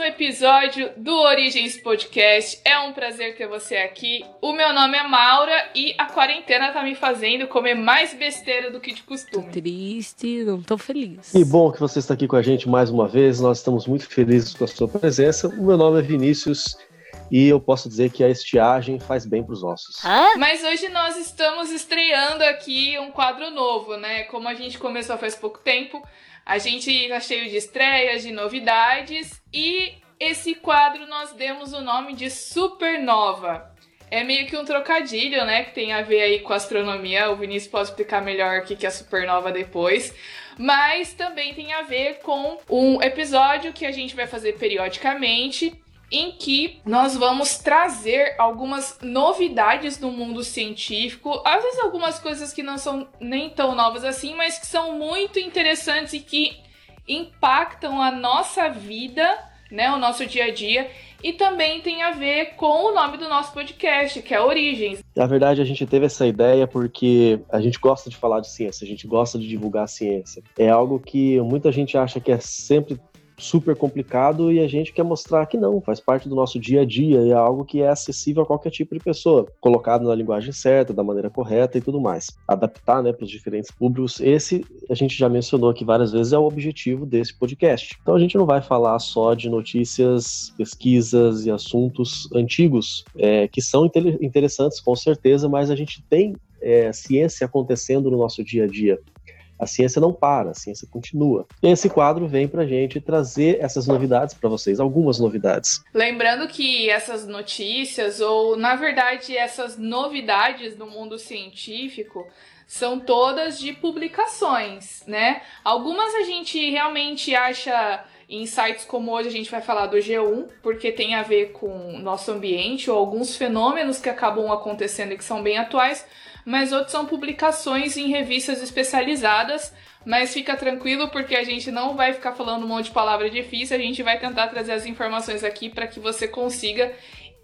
um episódio do Origens Podcast. É um prazer ter você aqui. O meu nome é Maura e a quarentena tá me fazendo comer mais besteira do que de costume. Tô triste, não tô feliz. E bom que você está aqui com a gente mais uma vez. Nós estamos muito felizes com a sua presença. O meu nome é Vinícius e eu posso dizer que a estiagem faz bem para os ossos. Hã? Mas hoje nós estamos estreando aqui um quadro novo, né? Como a gente começou faz pouco tempo, a gente tá cheio de estreias, de novidades e esse quadro nós demos o nome de Supernova. É meio que um trocadilho, né? Que tem a ver aí com astronomia. O Vinícius pode explicar melhor o que é supernova depois. Mas também tem a ver com um episódio que a gente vai fazer periodicamente em que nós vamos trazer algumas novidades do mundo científico, às vezes algumas coisas que não são nem tão novas assim, mas que são muito interessantes e que impactam a nossa vida, né, o nosso dia a dia, e também tem a ver com o nome do nosso podcast, que é Origens. Na verdade, a gente teve essa ideia porque a gente gosta de falar de ciência, a gente gosta de divulgar a ciência. É algo que muita gente acha que é sempre super complicado e a gente quer mostrar que não, faz parte do nosso dia a dia e é algo que é acessível a qualquer tipo de pessoa, colocado na linguagem certa, da maneira correta e tudo mais. Adaptar, né, para os diferentes públicos. Esse a gente já mencionou aqui várias vezes é o objetivo desse podcast. Então a gente não vai falar só de notícias, pesquisas e assuntos antigos é, que são interessantes com certeza, mas a gente tem é, ciência acontecendo no nosso dia a dia. A ciência não para, a ciência continua. E esse quadro vem para gente trazer essas novidades para vocês, algumas novidades. Lembrando que essas notícias, ou na verdade essas novidades do mundo científico, são todas de publicações, né? Algumas a gente realmente acha em sites como hoje a gente vai falar do G1, porque tem a ver com nosso ambiente ou alguns fenômenos que acabam acontecendo e que são bem atuais, mas outros são publicações em revistas especializadas. Mas fica tranquilo porque a gente não vai ficar falando um monte de palavra difícil, a gente vai tentar trazer as informações aqui para que você consiga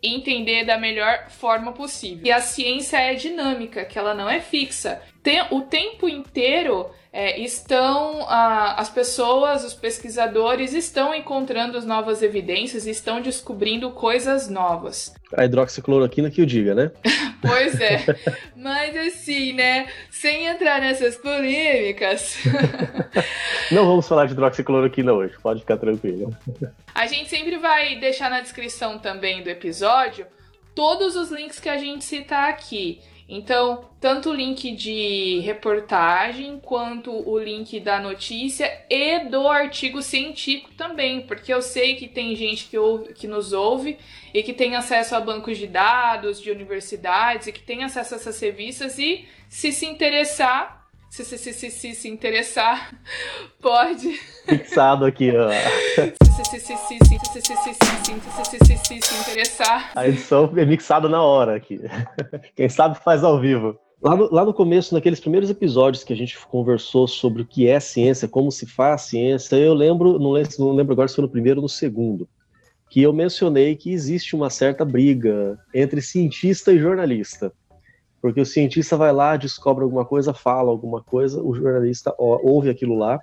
entender da melhor forma possível. E a ciência é dinâmica, que ela não é fixa. Tem, o tempo inteiro é, estão ah, as pessoas, os pesquisadores estão encontrando novas evidências, estão descobrindo coisas novas. A hidroxicloroquina que o diga, né? pois é. Mas assim, né? Sem entrar nessas polêmicas. Não vamos falar de hidroxicloroquina hoje, pode ficar tranquilo. A gente sempre vai deixar na descrição também do episódio todos os links que a gente citar aqui. Então, tanto o link de reportagem quanto o link da notícia e do artigo científico também, porque eu sei que tem gente que, ouve, que nos ouve e que tem acesso a bancos de dados de universidades e que tem acesso a essas revistas e se se interessar, se se, se, se, se, se interessar, pode. Fixado aqui, ó. Se se, se, se, se, se, se, se, se, se, se, interessar. A edição é mixada na hora aqui. Quem sabe faz ao vivo. Lá no, lá no começo, naqueles primeiros episódios que a gente conversou sobre o que é ciência, como se faz ciência, eu lembro, não lembro, não lembro agora se foi no primeiro ou no segundo, que eu mencionei que existe uma certa briga entre cientista e jornalista. Porque o cientista vai lá, descobre alguma coisa, fala alguma coisa, o jornalista ouve aquilo lá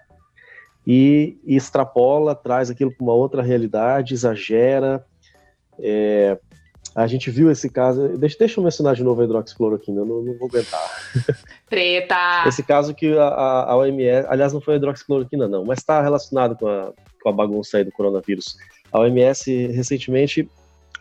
e, e extrapola, traz aquilo para uma outra realidade, exagera. É, a gente viu esse caso. Deixa, deixa eu mencionar de novo a hidroxicloroquina, não, não vou aguentar. Treta! Esse caso que a, a OMS, aliás, não foi a hidroxicloroquina, não, mas está relacionado com a, com a bagunça aí do coronavírus. A OMS recentemente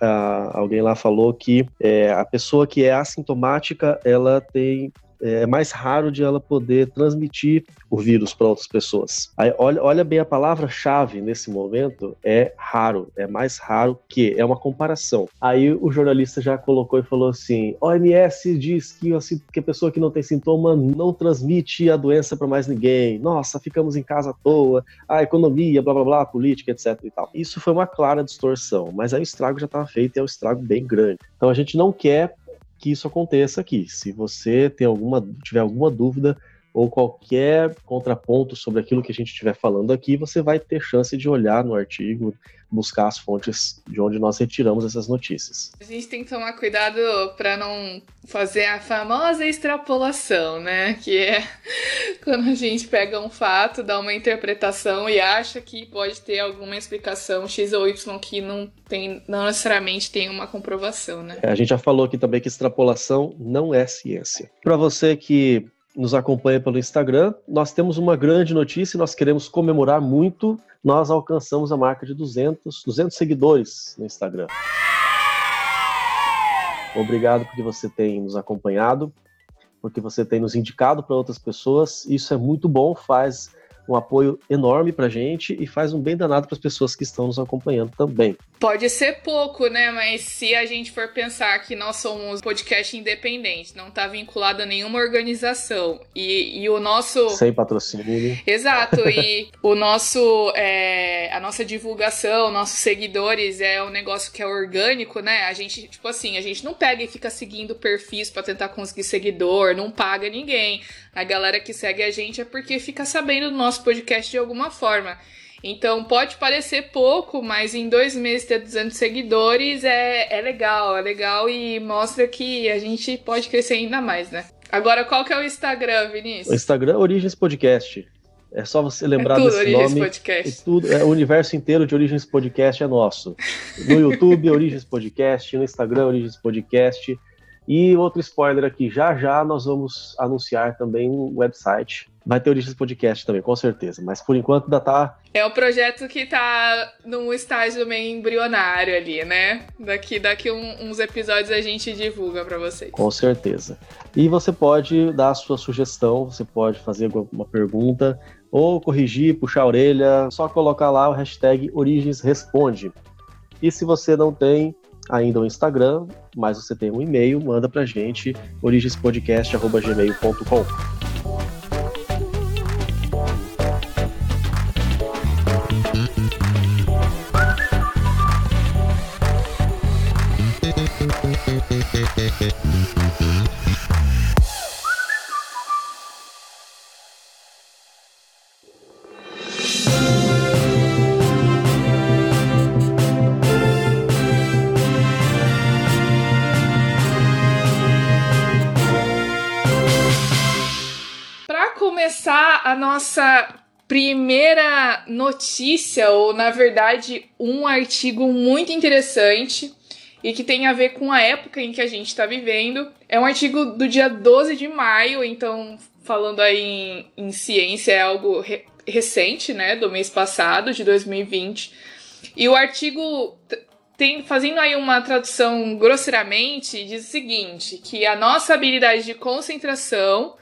alguém lá falou que é, a pessoa que é assintomática ela tem é mais raro de ela poder transmitir o vírus para outras pessoas. Aí, olha, olha bem a palavra-chave nesse momento é raro, é mais raro que, é uma comparação. Aí o jornalista já colocou e falou assim: OMS diz que, assim, que a pessoa que não tem sintoma não transmite a doença para mais ninguém. Nossa, ficamos em casa à toa, a economia, blá blá blá, política, etc. e tal. Isso foi uma clara distorção, mas aí o estrago já estava feito e é um estrago bem grande. Então a gente não quer que isso aconteça aqui. Se você tem alguma, tiver alguma dúvida, ou qualquer contraponto sobre aquilo que a gente estiver falando aqui, você vai ter chance de olhar no artigo, buscar as fontes de onde nós retiramos essas notícias. A gente tem que tomar cuidado para não fazer a famosa extrapolação, né? Que é quando a gente pega um fato, dá uma interpretação e acha que pode ter alguma explicação X ou Y que não tem, não necessariamente tem uma comprovação, né? É, a gente já falou aqui também que extrapolação não é ciência. Para você que nos acompanha pelo Instagram, nós temos uma grande notícia e nós queremos comemorar muito. Nós alcançamos a marca de 200, 200 seguidores no Instagram. Obrigado porque você tem nos acompanhado, porque você tem nos indicado para outras pessoas. Isso é muito bom, faz um apoio enorme pra gente e faz um bem danado para as pessoas que estão nos acompanhando também. Pode ser pouco, né? Mas se a gente for pensar que nós somos podcast independente, não tá vinculado a nenhuma organização e, e o nosso. Sem patrocínio. Exato, e o nosso. É, a nossa divulgação, nossos seguidores é um negócio que é orgânico, né? A gente, tipo assim, a gente não pega e fica seguindo perfis para tentar conseguir seguidor, não paga ninguém. A galera que segue a gente é porque fica sabendo do nosso podcast de alguma forma. Então pode parecer pouco, mas em dois meses ter 200 seguidores é, é legal, é legal e mostra que a gente pode crescer ainda mais, né? Agora, qual que é o Instagram, Vinícius? O Instagram é Origens Podcast. É só você lembrar é tudo, desse Origens nome. Podcast. tudo, é, o universo inteiro de Origens Podcast é nosso. No YouTube, Origens Podcast. No Instagram, Origens Podcast. E outro spoiler aqui, já já nós vamos anunciar também um website. Vai ter Origens Podcast também, com certeza. Mas por enquanto ainda tá. É um projeto que tá num estágio meio embrionário ali, né? Daqui, daqui um, uns episódios a gente divulga para vocês. Com certeza. E você pode dar a sua sugestão, você pode fazer alguma pergunta, ou corrigir, puxar a orelha, só colocar lá o hashtag Origens Responde. E se você não tem, ainda o Instagram, mas você tem um e-mail, manda pra gente, origenspodcast.gmail.com. nossa primeira notícia, ou na verdade, um artigo muito interessante e que tem a ver com a época em que a gente está vivendo. É um artigo do dia 12 de maio, então, falando aí em, em ciência, é algo re recente, né, do mês passado, de 2020. E o artigo tem, fazendo aí uma tradução grosseiramente, diz o seguinte: que a nossa habilidade de concentração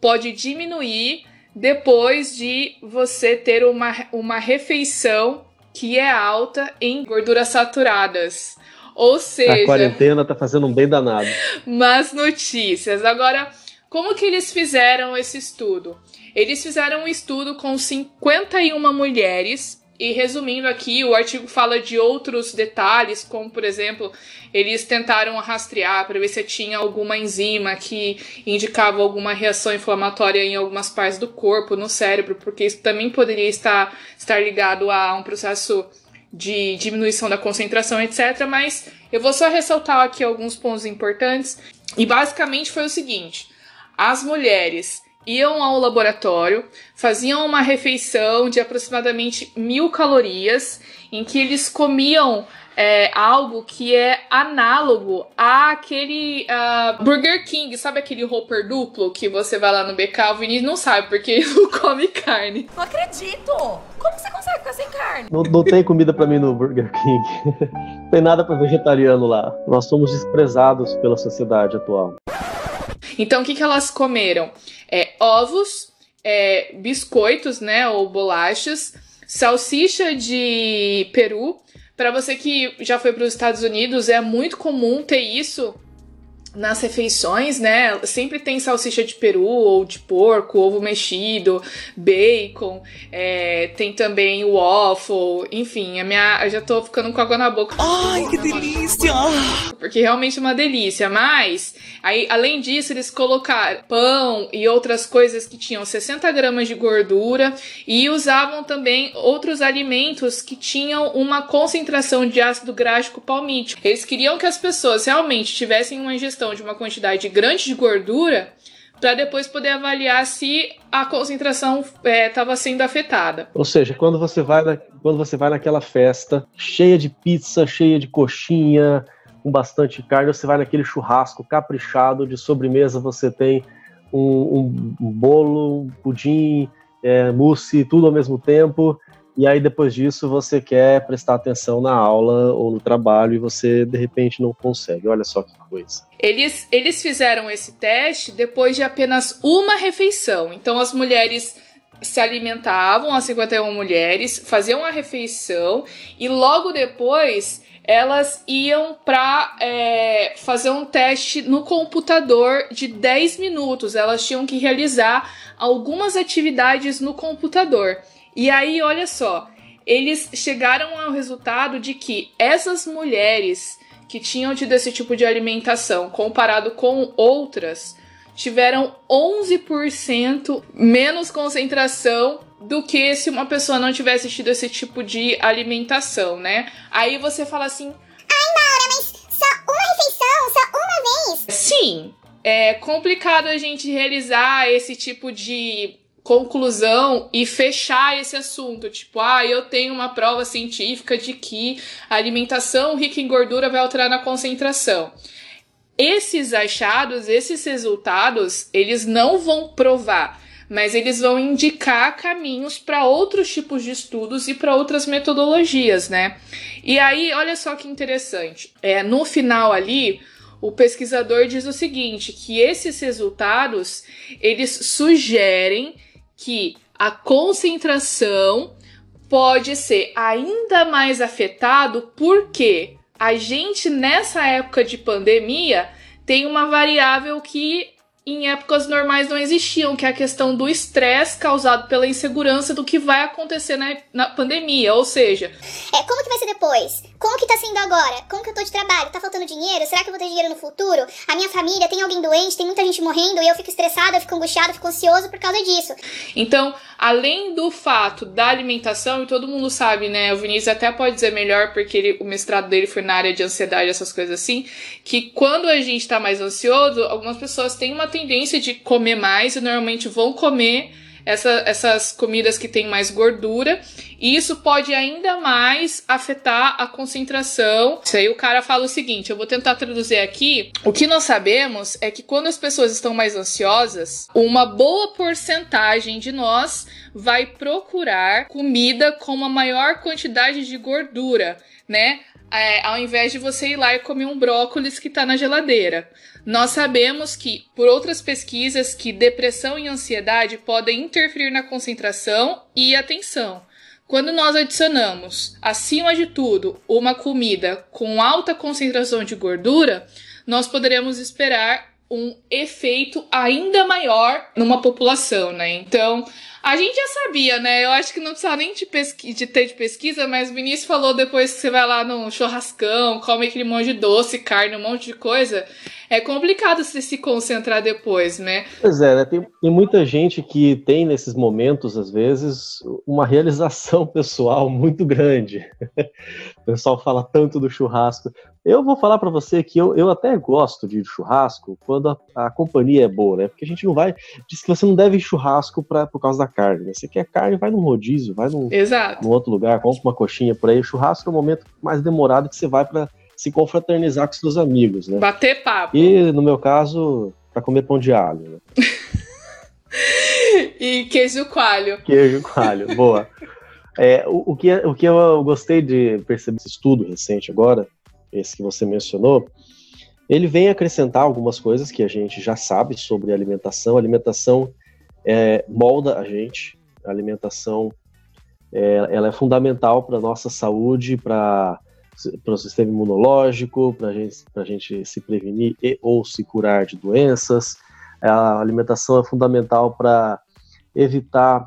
pode diminuir depois de você ter uma, uma refeição que é alta em gorduras saturadas. Ou seja. A quarentena tá fazendo um bem danado. Mas notícias. Agora, como que eles fizeram esse estudo? Eles fizeram um estudo com 51 mulheres e resumindo aqui, o artigo fala de outros detalhes, como por exemplo, eles tentaram rastrear para ver se tinha alguma enzima que indicava alguma reação inflamatória em algumas partes do corpo, no cérebro, porque isso também poderia estar, estar ligado a um processo de diminuição da concentração, etc. Mas eu vou só ressaltar aqui alguns pontos importantes. E basicamente foi o seguinte: as mulheres iam ao laboratório, faziam uma refeição de aproximadamente mil calorias, em que eles comiam é, algo que é análogo àquele uh, Burger King, sabe aquele Hopper duplo que você vai lá no BK? O Vinícius não sabe porque ele não come carne. Não acredito! Como você consegue ficar sem carne? Não, não tem comida para mim no Burger King. não tem nada para vegetariano lá. Nós somos desprezados pela sociedade atual. Então, o que, que elas comeram? É, ovos, é, biscoitos, né, ou bolachas, salsicha de peru. Para você que já foi para os Estados Unidos, é muito comum ter isso nas refeições, né? Sempre tem salsicha de peru ou de porco, ovo mexido, bacon, é, tem também o waffle, enfim, a minha, eu já tô ficando com água na boca. Ai, que delícia! Porque realmente é uma delícia, mas aí, além disso, eles colocaram pão e outras coisas que tinham 60 gramas de gordura e usavam também outros alimentos que tinham uma concentração de ácido gráfico palmítico. Eles queriam que as pessoas realmente tivessem uma ingestão de uma quantidade grande de gordura para depois poder avaliar se a concentração estava é, sendo afetada. Ou seja, quando você vai na, quando você vai naquela festa cheia de pizza, cheia de coxinha, com bastante carne, você vai naquele churrasco caprichado de sobremesa, você tem um, um, um bolo, um pudim, é, mousse, tudo ao mesmo tempo. E aí depois disso você quer prestar atenção na aula ou no trabalho e você de repente não consegue. Olha só que coisa. Eles, eles fizeram esse teste depois de apenas uma refeição. Então as mulheres se alimentavam, as 51 mulheres, faziam a refeição e logo depois elas iam para é, fazer um teste no computador de 10 minutos. Elas tinham que realizar algumas atividades no computador. E aí, olha só, eles chegaram ao resultado de que essas mulheres que tinham tido esse tipo de alimentação comparado com outras tiveram 11% menos concentração do que se uma pessoa não tivesse tido esse tipo de alimentação, né? Aí você fala assim: Ai, Maura, mas só uma refeição, só uma vez? Sim, é complicado a gente realizar esse tipo de conclusão e fechar esse assunto. Tipo, ah, eu tenho uma prova científica de que a alimentação rica em gordura vai alterar na concentração. Esses achados, esses resultados, eles não vão provar, mas eles vão indicar caminhos para outros tipos de estudos e para outras metodologias, né? E aí, olha só que interessante. É, no final ali, o pesquisador diz o seguinte, que esses resultados, eles sugerem que a concentração pode ser ainda mais afetado porque a gente nessa época de pandemia tem uma variável que em épocas normais não existiam, que é a questão do estresse causado pela insegurança do que vai acontecer na, na pandemia. Ou seja, é, como que vai ser depois? Como que tá sendo agora? Como que eu tô de trabalho? Tá faltando dinheiro? Será que eu vou ter dinheiro no futuro? A minha família tem alguém doente, tem muita gente morrendo e eu fico estressada, eu fico angustiada, eu fico ansioso por causa disso. Então, além do fato da alimentação, e todo mundo sabe, né? O Vinícius até pode dizer melhor, porque ele, o mestrado dele foi na área de ansiedade, essas coisas assim, que quando a gente tá mais ansioso, algumas pessoas têm uma tendência de comer mais e normalmente vão comer essa, essas comidas que têm mais gordura, e isso pode ainda mais afetar a concentração. Isso aí o cara fala o seguinte: eu vou tentar traduzir aqui. O que nós sabemos é que quando as pessoas estão mais ansiosas, uma boa porcentagem de nós vai procurar comida com uma maior quantidade de gordura, né? É, ao invés de você ir lá e comer um brócolis que está na geladeira. Nós sabemos que, por outras pesquisas, que depressão e ansiedade podem interferir na concentração e atenção. Quando nós adicionamos, acima de tudo, uma comida com alta concentração de gordura, nós poderemos esperar um efeito ainda maior numa população, né? Então, a gente já sabia, né? Eu acho que não precisa nem de, pesqui de ter de pesquisa, mas o Vinícius falou depois que você vai lá no churrascão, come aquele monte de doce, carne, um monte de coisa. É complicado você se concentrar depois, né? Pois é, né? Tem, tem muita gente que tem nesses momentos, às vezes, uma realização pessoal muito grande. o pessoal fala tanto do churrasco. Eu vou falar para você que eu, eu até gosto de churrasco quando a, a, companhia é boa, né? Porque a gente não vai. Diz que você não deve ir churrasco pra, por causa da carne, né? Você quer carne, vai num rodízio, vai num, Exato. num outro lugar, compra uma coxinha por aí. O churrasco é o momento mais demorado que você vai para se confraternizar com seus amigos, né? Bater papo. E no meu caso, para comer pão de alho, né? e queijo coalho. Queijo coalho, boa. É, o, o, que, o que eu gostei de perceber esse estudo recente agora esse que você mencionou, ele vem acrescentar algumas coisas que a gente já sabe sobre alimentação. Alimentação é, molda a gente, alimentação é, ela é fundamental para a nossa saúde, para para o sistema imunológico, para gente, a gente se prevenir e ou se curar de doenças. A alimentação é fundamental para evitar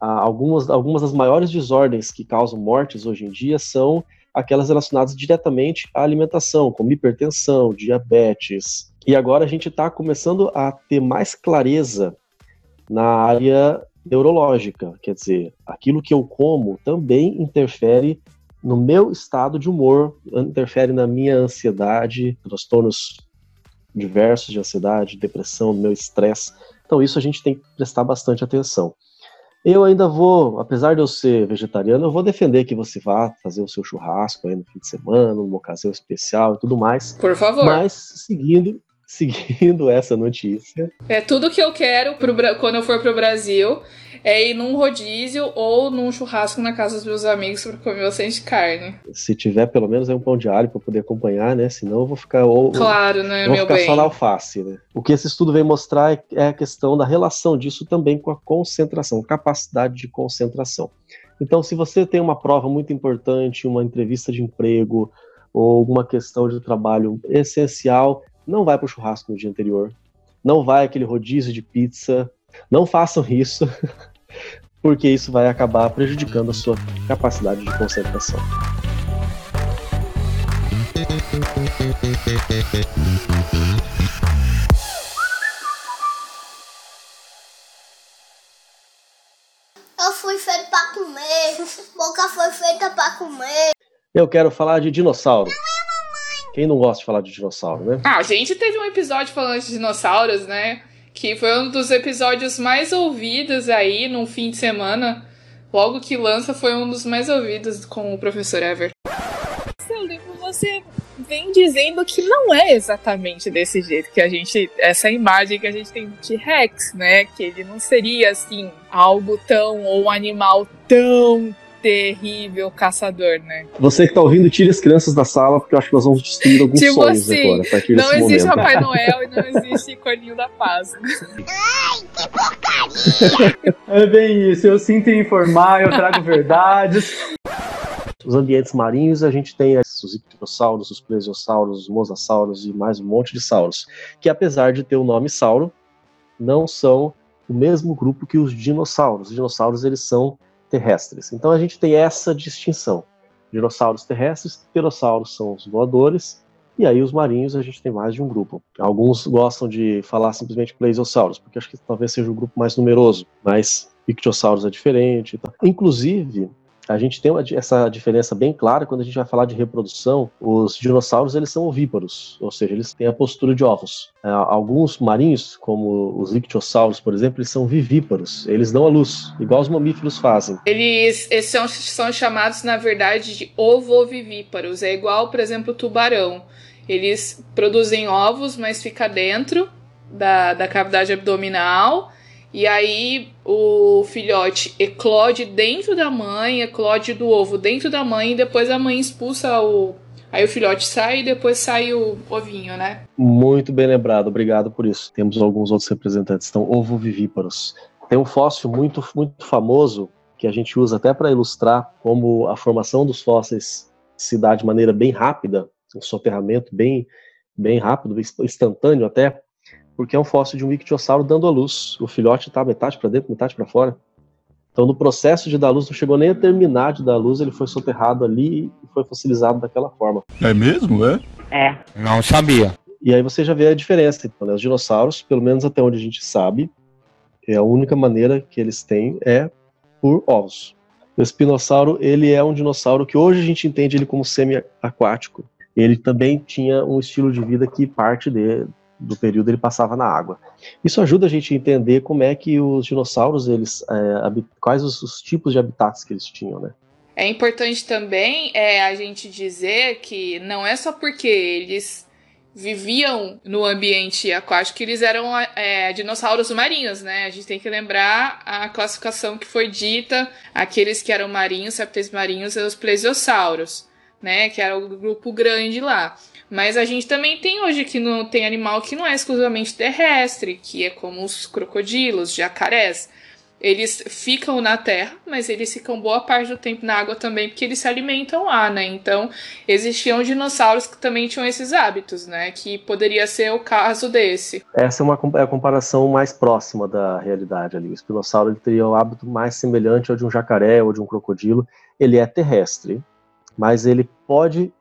ah, algumas, algumas das maiores desordens que causam mortes hoje em dia são aquelas relacionadas diretamente à alimentação, como hipertensão, diabetes. E agora a gente está começando a ter mais clareza na área neurológica, quer dizer, aquilo que eu como também interfere no meu estado de humor, interfere na minha ansiedade, transtornos diversos de ansiedade, depressão, meu estresse. Então isso a gente tem que prestar bastante atenção. Eu ainda vou, apesar de eu ser vegetariano, eu vou defender que você vá fazer o seu churrasco aí no fim de semana, numa ocasião especial e tudo mais. Por favor. Mas seguindo, seguindo essa notícia. É tudo que eu quero pro, quando eu for pro Brasil é ir num rodízio ou num churrasco na casa dos meus amigos para comer bastante carne. Se tiver pelo menos aí um pão de alho para poder acompanhar, né? Senão eu vou ficar ou claro, né, vou meu ficar bem. só na alface, né? O que esse estudo vem mostrar é a questão da relação disso também com a concentração, capacidade de concentração. Então, se você tem uma prova muito importante, uma entrevista de emprego ou alguma questão de trabalho essencial, não vai para o churrasco no dia anterior, não vai aquele rodízio de pizza, não façam isso, porque isso vai acabar prejudicando a sua capacidade de concentração. Eu fui feito pra comer, boca foi feita pra comer. Eu quero falar de dinossauro. Quem não gosta de falar de dinossauro, né? Ah, a gente teve um episódio falando de dinossauros, né? Que foi um dos episódios mais ouvidos aí num fim de semana. Logo que lança, foi um dos mais ouvidos com o professor Ever. Seu livro, você vem dizendo que não é exatamente desse jeito que a gente. Essa imagem que a gente tem de T-Rex, né? Que ele não seria assim, algo tão. ou um animal tão terrível caçador, né? Você que tá ouvindo, tire as crianças da sala, porque eu acho que nós vamos destruir alguns Tipo sonhos assim, agora. Não existe momento. Papai Noel e não existe Corninho da Paz. É bem isso, eu sinto informar, eu trago verdades. Os ambientes marinhos, a gente tem os ictiossauros, os plesiosauros, os mosassauros e mais um monte de sauros, que apesar de ter o nome sauro, não são o mesmo grupo que os dinossauros. Os dinossauros, eles são terrestres. Então a gente tem essa distinção. Dinossauros terrestres, pterossauros são os voadores, e aí os marinhos a gente tem mais de um grupo. Alguns gostam de falar simplesmente plesiossauros, porque acho que talvez seja o grupo mais numeroso, mas ictiossauros é diferente. Inclusive, a gente tem essa diferença bem clara quando a gente vai falar de reprodução. Os dinossauros eles são ovíparos, ou seja, eles têm a postura de ovos. É, alguns marinhos, como os ictiossauros, por exemplo, eles são vivíparos. Eles dão a luz, igual os mamíferos fazem. Eles, eles são, são chamados, na verdade, de ovovivíparos. É igual, por exemplo, o tubarão. Eles produzem ovos, mas fica dentro da, da cavidade abdominal. E aí o filhote eclode dentro da mãe, eclode do ovo dentro da mãe, e depois a mãe expulsa o. Aí o filhote sai e depois sai o ovinho, né? Muito bem lembrado, obrigado por isso. Temos alguns outros representantes, então ovovivíparos. Tem um fóssil muito, muito famoso que a gente usa até para ilustrar como a formação dos fósseis se dá de maneira bem rápida, um soterramento bem, bem rápido, instantâneo até, porque é um fóssil de um ictiosauro dando a luz. O filhote está metade para dentro, metade para fora. Então, no processo de dar luz, não chegou nem a terminar de dar luz, ele foi soterrado ali e foi fossilizado daquela forma. É mesmo, é? É. Não sabia. E aí você já vê a diferença. Então, né? Os dinossauros, pelo menos até onde a gente sabe, é a única maneira que eles têm é por ovos. O espinossauro, ele é um dinossauro que hoje a gente entende ele como semi-aquático. Ele também tinha um estilo de vida que parte de, do período ele passava na água. Isso ajuda a gente a entender como é que os dinossauros, eles, é, quais os, os, tipos de habitats que eles tinham, né? É importante também é, a gente dizer que não é só porque eles viviam no ambiente aquático que eles eram é, dinossauros marinhos, né? A gente tem que lembrar a classificação que foi dita, aqueles que eram marinhos, répteis marinhos, e os plesiosauros, né? Que era o grupo grande lá. Mas a gente também tem hoje que não tem animal que não é exclusivamente terrestre, que é como os crocodilos, jacarés. Eles ficam na terra, mas eles ficam boa parte do tempo na água também, porque eles se alimentam lá, né? Então, existiam dinossauros que também tinham esses hábitos, né? Que poderia ser o caso desse. Essa é uma é a comparação mais próxima da realidade ali. O espinossauro ele teria o hábito mais semelhante ao de um jacaré ou de um crocodilo. Ele é terrestre, mas ele pode,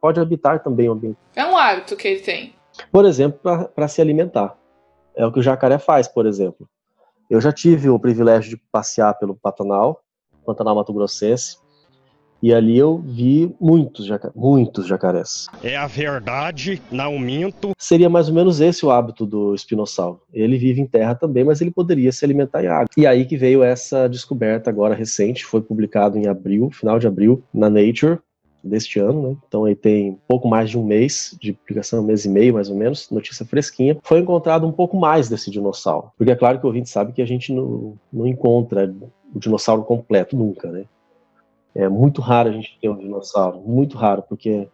pode habitar também o ambiente. É um hábito que ele tem. Por exemplo, para se alimentar. É o que o jacaré faz, por exemplo. Eu já tive o privilégio de passear pelo Pantanal, Pantanal Mato Grossense, e ali eu vi muitos, jaca muitos jacarés. É a verdade, não minto. Seria mais ou menos esse o hábito do espinossauro. Ele vive em terra também, mas ele poderia se alimentar em água. E aí que veio essa descoberta agora recente, foi publicado em abril, final de abril, na Nature, deste ano, né? Então aí tem pouco mais de um mês de publicação, um mês e meio mais ou menos, notícia fresquinha. Foi encontrado um pouco mais desse dinossauro. Porque é claro que o ouvinte sabe que a gente não, não encontra o dinossauro completo nunca, né? É muito raro a gente ter um dinossauro, muito raro, porque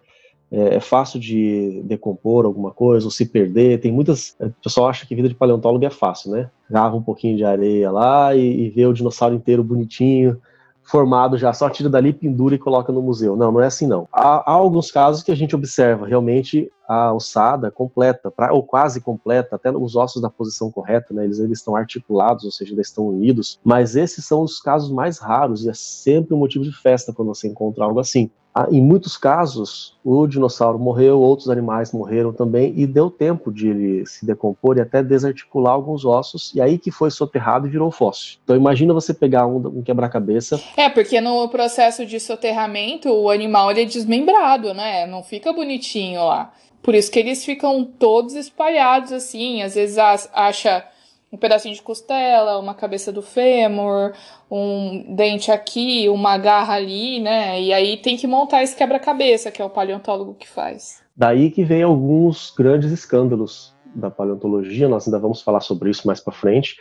é, é, fácil de decompor alguma coisa ou se perder. Tem muitas. O pessoal acha que vida de paleontólogo é fácil, né? Grava um pouquinho de areia lá e, e vê o dinossauro inteiro bonitinho formado já, só tira dali, pendura e coloca no museu. Não, não é assim não. Há, há alguns casos que a gente observa realmente a ossada completa, pra, ou quase completa, até os ossos da posição correta, né? Eles, eles estão articulados, ou seja, eles estão unidos. Mas esses são os casos mais raros e é sempre um motivo de festa quando você encontra algo assim. Ah, em muitos casos, o dinossauro morreu, outros animais morreram também, e deu tempo de ele se decompor e até desarticular alguns ossos, e aí que foi soterrado e virou fóssil. Então imagina você pegar um, um quebra-cabeça. É, porque no processo de soterramento, o animal ele é desmembrado, né? Não fica bonitinho lá. Por isso que eles ficam todos espalhados assim, às vezes acha um pedacinho de costela, uma cabeça do fêmur, um dente aqui, uma garra ali, né? E aí tem que montar esse quebra-cabeça, que é o paleontólogo que faz. Daí que vem alguns grandes escândalos da paleontologia, nós ainda vamos falar sobre isso mais para frente,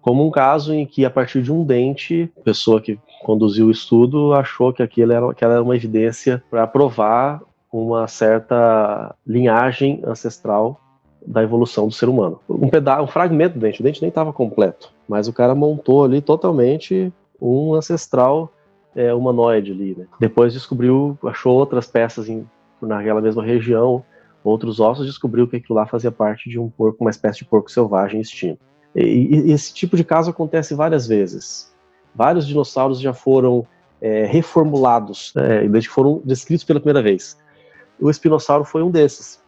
como um caso em que a partir de um dente, a pessoa que conduziu o estudo achou que aquilo era, que era uma evidência para provar uma certa linhagem ancestral da evolução do ser humano. Um pedaço, um fragmento do dente, o dente nem estava completo, mas o cara montou ali totalmente um ancestral é, humanoide ali. Né? Depois descobriu, achou outras peças em, naquela mesma região, outros ossos, descobriu que aquilo lá fazia parte de um porco, uma espécie de porco selvagem extinto. E, e esse tipo de caso acontece várias vezes. Vários dinossauros já foram é, reformulados, é, desde que foram descritos pela primeira vez. O espinossauro foi um desses.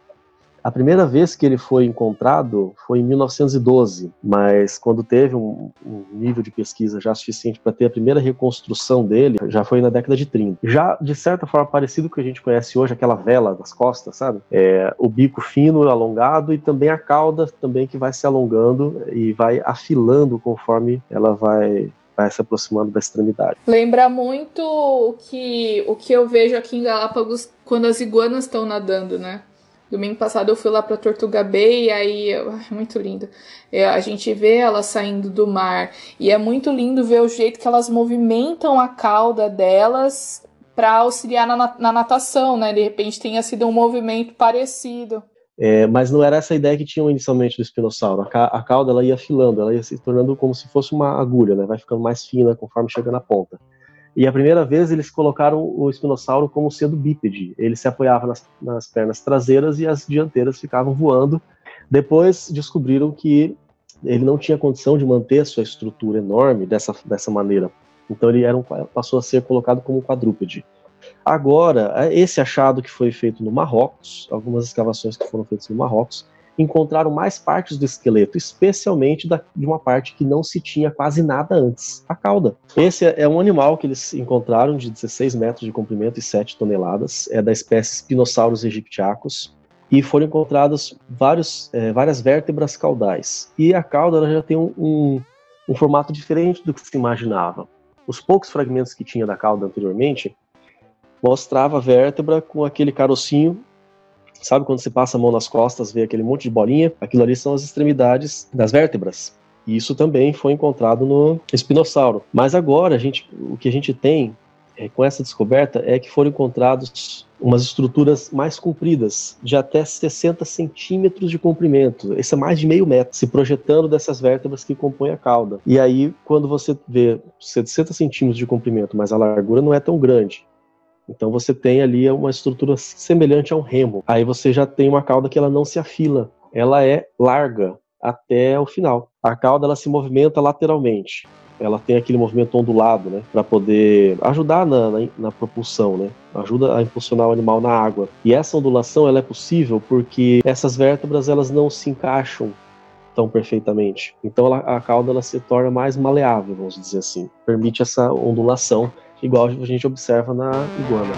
A primeira vez que ele foi encontrado foi em 1912, mas quando teve um, um nível de pesquisa já suficiente para ter a primeira reconstrução dele, já foi na década de 30. Já, de certa forma, parecido com o que a gente conhece hoje, aquela vela das costas, sabe? É, o bico fino, alongado, e também a cauda também que vai se alongando e vai afilando conforme ela vai vai se aproximando da extremidade. Lembra muito o que, o que eu vejo aqui em Galápagos quando as iguanas estão nadando, né? Domingo passado eu fui lá para Tortuga Bay e aí é muito lindo. É, a gente vê elas saindo do mar e é muito lindo ver o jeito que elas movimentam a cauda delas para auxiliar na, na, natação, né? De repente tenha sido um movimento parecido. É, mas não era essa a ideia que tinham inicialmente do espinossauro. A, a cauda ela ia afilando, ela ia se tornando como se fosse uma agulha, né? Vai ficando mais fina conforme chega na ponta. E a primeira vez eles colocaram o espinossauro como sendo bípede. Ele se apoiava nas, nas pernas traseiras e as dianteiras ficavam voando. Depois descobriram que ele não tinha condição de manter a sua estrutura enorme dessa, dessa maneira. Então ele era um, passou a ser colocado como quadrúpede. Agora, esse achado que foi feito no Marrocos, algumas escavações que foram feitas no Marrocos, encontraram mais partes do esqueleto, especialmente da, de uma parte que não se tinha quase nada antes, a cauda. Esse é, é um animal que eles encontraram de 16 metros de comprimento e 7 toneladas, é da espécie Spinosaurus aegyptiacus, e foram encontradas é, várias vértebras caudais. E a cauda já tem um, um, um formato diferente do que se imaginava. Os poucos fragmentos que tinha da cauda anteriormente mostrava a vértebra com aquele carocinho Sabe quando você passa a mão nas costas, vê aquele monte de bolinha? Aquilo ali são as extremidades das vértebras. E isso também foi encontrado no espinossauro. Mas agora gente, o que a gente tem é, com essa descoberta é que foram encontrados umas estruturas mais compridas, de até 60 centímetros de comprimento. Isso é mais de meio metro, se projetando dessas vértebras que compõem a cauda. E aí, quando você vê 60 centímetros de comprimento, mas a largura não é tão grande, então você tem ali uma estrutura semelhante a um remo. Aí você já tem uma cauda que ela não se afila, ela é larga até o final. A cauda ela se movimenta lateralmente ela tem aquele movimento ondulado, né, para poder ajudar na, na, na, propulsão, né, ajuda a impulsionar o animal na água. E essa ondulação ela é possível porque essas vértebras elas não se encaixam tão perfeitamente. Então ela, a cauda ela se torna mais maleável, vamos dizer assim, permite essa ondulação, igual a gente observa na iguana.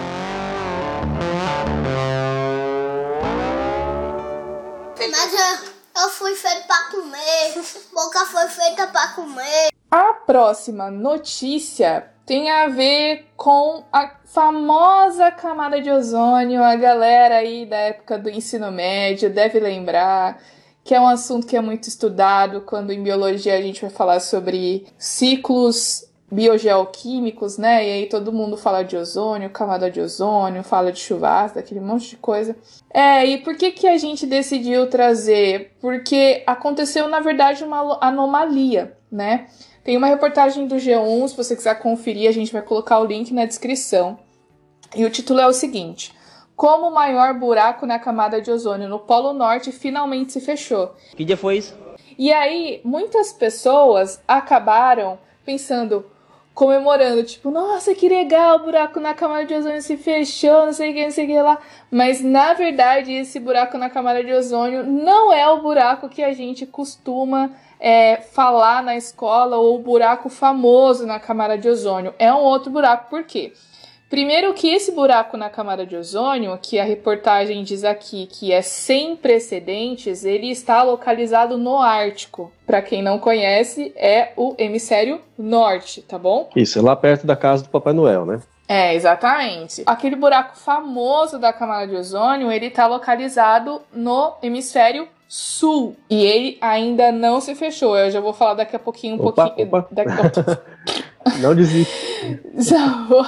Mas eu, eu fui feito para comer, boca foi feita para comer. A próxima notícia tem a ver com a famosa camada de ozônio. A galera aí da época do ensino médio deve lembrar que é um assunto que é muito estudado quando em biologia a gente vai falar sobre ciclos biogeoquímicos, né? E aí todo mundo fala de ozônio, camada de ozônio, fala de chuvasca, daquele monte de coisa. É, e por que que a gente decidiu trazer? Porque aconteceu, na verdade, uma anomalia, né? Tem uma reportagem do G1, se você quiser conferir, a gente vai colocar o link na descrição. E o título é o seguinte: Como o maior buraco na camada de ozônio no Polo Norte finalmente se fechou. Que dia foi isso? E aí, muitas pessoas acabaram pensando, comemorando, tipo, nossa, que legal, o buraco na camada de ozônio se fechou, não sei o que, não sei o que lá. Mas na verdade, esse buraco na camada de ozônio não é o buraco que a gente costuma é, falar na escola ou o buraco famoso na camada de ozônio. É um outro buraco, por quê? Primeiro que esse buraco na camada de ozônio, que a reportagem diz aqui que é sem precedentes, ele está localizado no Ártico. Para quem não conhece, é o hemisfério norte, tá bom? Isso, é lá perto da casa do Papai Noel, né? É, exatamente. Aquele buraco famoso da camada de ozônio, ele está localizado no hemisfério sul. E ele ainda não se fechou. Eu já vou falar daqui a pouquinho, um opa, pouquinho. Opa. Daqui a... não desiste. Já vou,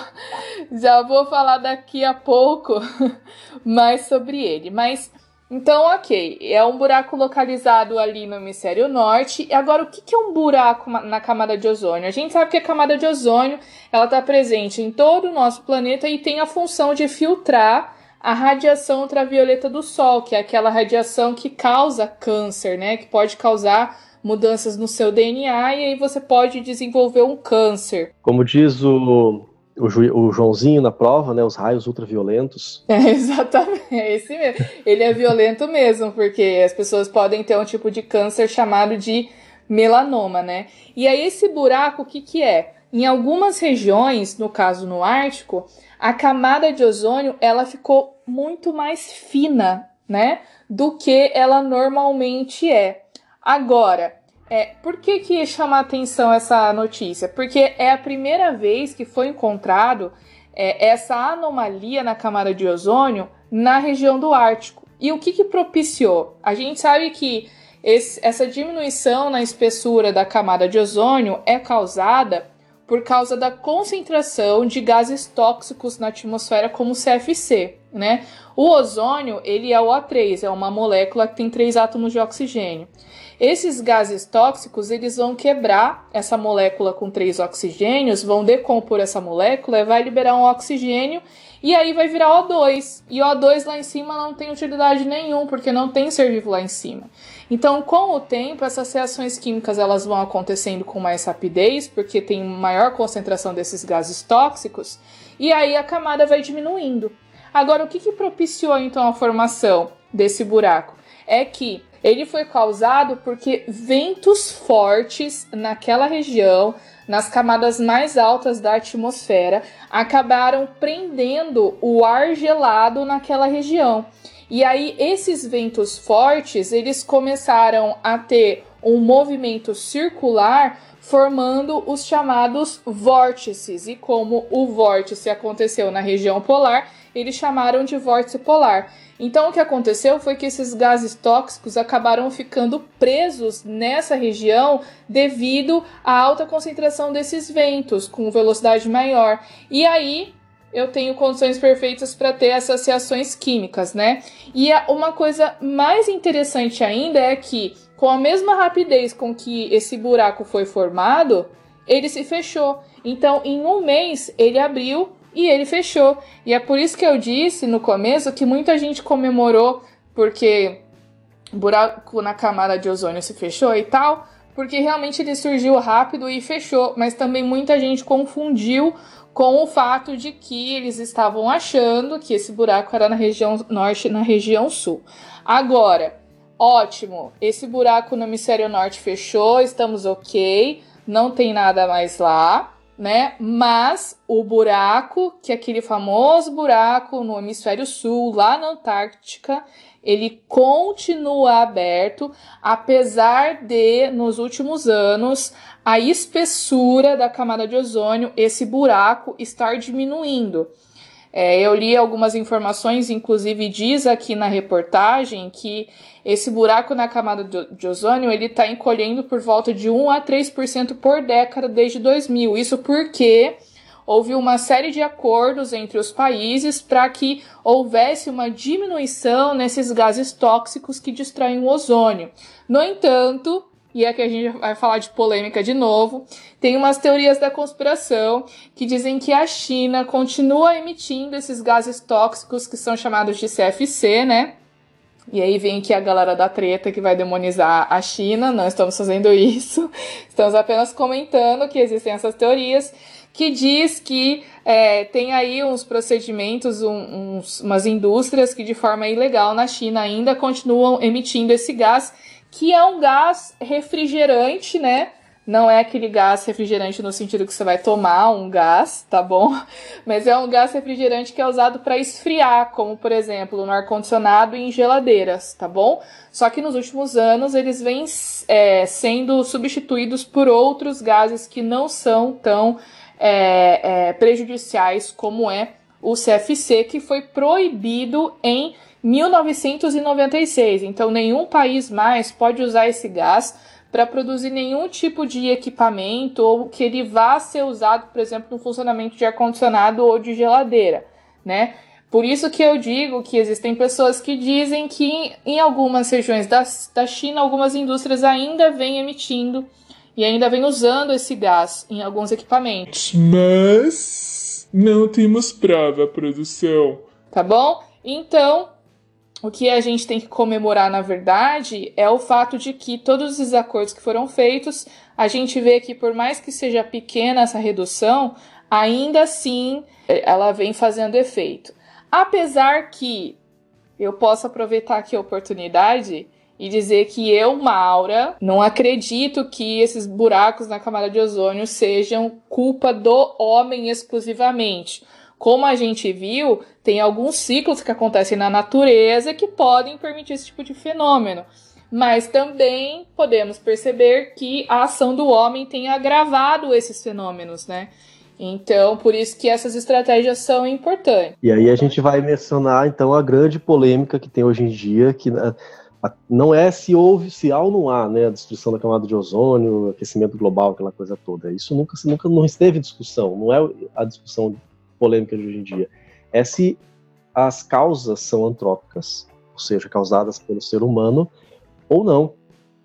já vou falar daqui a pouco mais sobre ele. Mas então, ok, é um buraco localizado ali no hemisfério norte. E agora, o que é um buraco na camada de ozônio? A gente sabe que a camada de ozônio ela está presente em todo o nosso planeta e tem a função de filtrar a radiação ultravioleta do Sol, que é aquela radiação que causa câncer, né? Que pode causar mudanças no seu DNA e aí você pode desenvolver um câncer. Como diz o, o, o Joãozinho na prova, né? Os raios ultraviolentos. É, exatamente, é esse mesmo. Ele é violento mesmo, porque as pessoas podem ter um tipo de câncer chamado de melanoma, né? E aí esse buraco, o que que é? Em algumas regiões, no caso no Ártico, a camada de ozônio ela ficou muito mais fina, né, do que ela normalmente é. Agora, é, por que que chama a atenção essa notícia? Porque é a primeira vez que foi encontrado é, essa anomalia na camada de ozônio na região do Ártico. E o que, que propiciou? A gente sabe que esse, essa diminuição na espessura da camada de ozônio é causada por causa da concentração de gases tóxicos na atmosfera, como o CFC, né? O ozônio, ele é o O3, é uma molécula que tem três átomos de oxigênio. Esses gases tóxicos, eles vão quebrar essa molécula com três oxigênios, vão decompor essa molécula vai liberar um oxigênio e aí vai virar O2. E O2 lá em cima não tem utilidade nenhuma, porque não tem ser vivo lá em cima. Então, com o tempo, essas reações químicas elas vão acontecendo com mais rapidez, porque tem maior concentração desses gases tóxicos, e aí a camada vai diminuindo. Agora, o que, que propiciou então a formação desse buraco? É que ele foi causado porque ventos fortes naquela região, nas camadas mais altas da atmosfera, acabaram prendendo o ar gelado naquela região. E aí esses ventos fortes, eles começaram a ter um movimento circular formando os chamados vórtices. E como o vórtice aconteceu na região polar, eles chamaram de vórtice polar. Então o que aconteceu foi que esses gases tóxicos acabaram ficando presos nessa região devido à alta concentração desses ventos com velocidade maior. E aí eu tenho condições perfeitas para ter associações químicas, né? E uma coisa mais interessante ainda é que, com a mesma rapidez com que esse buraco foi formado, ele se fechou. Então, em um mês, ele abriu e ele fechou. E é por isso que eu disse no começo que muita gente comemorou porque buraco na camada de ozônio se fechou e tal, porque realmente ele surgiu rápido e fechou, mas também muita gente confundiu com o fato de que eles estavam achando que esse buraco era na região norte e na região sul. Agora, ótimo, esse buraco no hemisfério norte fechou, estamos ok, não tem nada mais lá, né? Mas o buraco, que é aquele famoso buraco no hemisfério sul, lá na Antártica, ele continua aberto, apesar de, nos últimos anos, a espessura da camada de ozônio, esse buraco, estar diminuindo. É, eu li algumas informações, inclusive diz aqui na reportagem que esse buraco na camada de ozônio ele está encolhendo por volta de 1 a 3% por década desde 2000. Isso porque houve uma série de acordos entre os países para que houvesse uma diminuição nesses gases tóxicos que destroem o ozônio. No entanto, e aqui a gente vai falar de polêmica de novo, tem umas teorias da conspiração que dizem que a China continua emitindo esses gases tóxicos que são chamados de CFC, né? E aí vem aqui a galera da treta que vai demonizar a China. Não estamos fazendo isso. Estamos apenas comentando que existem essas teorias que diz que é, tem aí uns procedimentos, um, uns, umas indústrias que de forma ilegal na China ainda continuam emitindo esse gás, que é um gás refrigerante, né? Não é aquele gás refrigerante no sentido que você vai tomar um gás, tá bom? Mas é um gás refrigerante que é usado para esfriar, como por exemplo no ar-condicionado e em geladeiras, tá bom? Só que nos últimos anos eles vêm é, sendo substituídos por outros gases que não são tão é, é, prejudiciais, como é o CFC, que foi proibido em 1996. Então, nenhum país mais pode usar esse gás para produzir nenhum tipo de equipamento ou que ele vá ser usado, por exemplo, no funcionamento de ar-condicionado ou de geladeira, né? Por isso que eu digo que existem pessoas que dizem que em algumas regiões da, da China, algumas indústrias ainda vêm emitindo e ainda vem usando esse gás em alguns equipamentos. Mas não temos prova, produção. Tá bom? Então, o que a gente tem que comemorar, na verdade, é o fato de que todos os acordos que foram feitos, a gente vê que, por mais que seja pequena essa redução, ainda assim ela vem fazendo efeito. Apesar que eu posso aproveitar aqui a oportunidade e dizer que eu, Maura, não acredito que esses buracos na camada de ozônio sejam culpa do homem exclusivamente. Como a gente viu, tem alguns ciclos que acontecem na natureza que podem permitir esse tipo de fenômeno. Mas também podemos perceber que a ação do homem tem agravado esses fenômenos, né? Então, por isso que essas estratégias são importantes. E aí a gente vai mencionar, então, a grande polêmica que tem hoje em dia, que né, não é se houve, se há ou não há, né, a destruição da camada de ozônio, aquecimento global, aquela coisa toda. Isso nunca, nunca não esteve em discussão, não é a discussão polêmica de hoje em dia. É se as causas são antrópicas, ou seja, causadas pelo ser humano, ou não.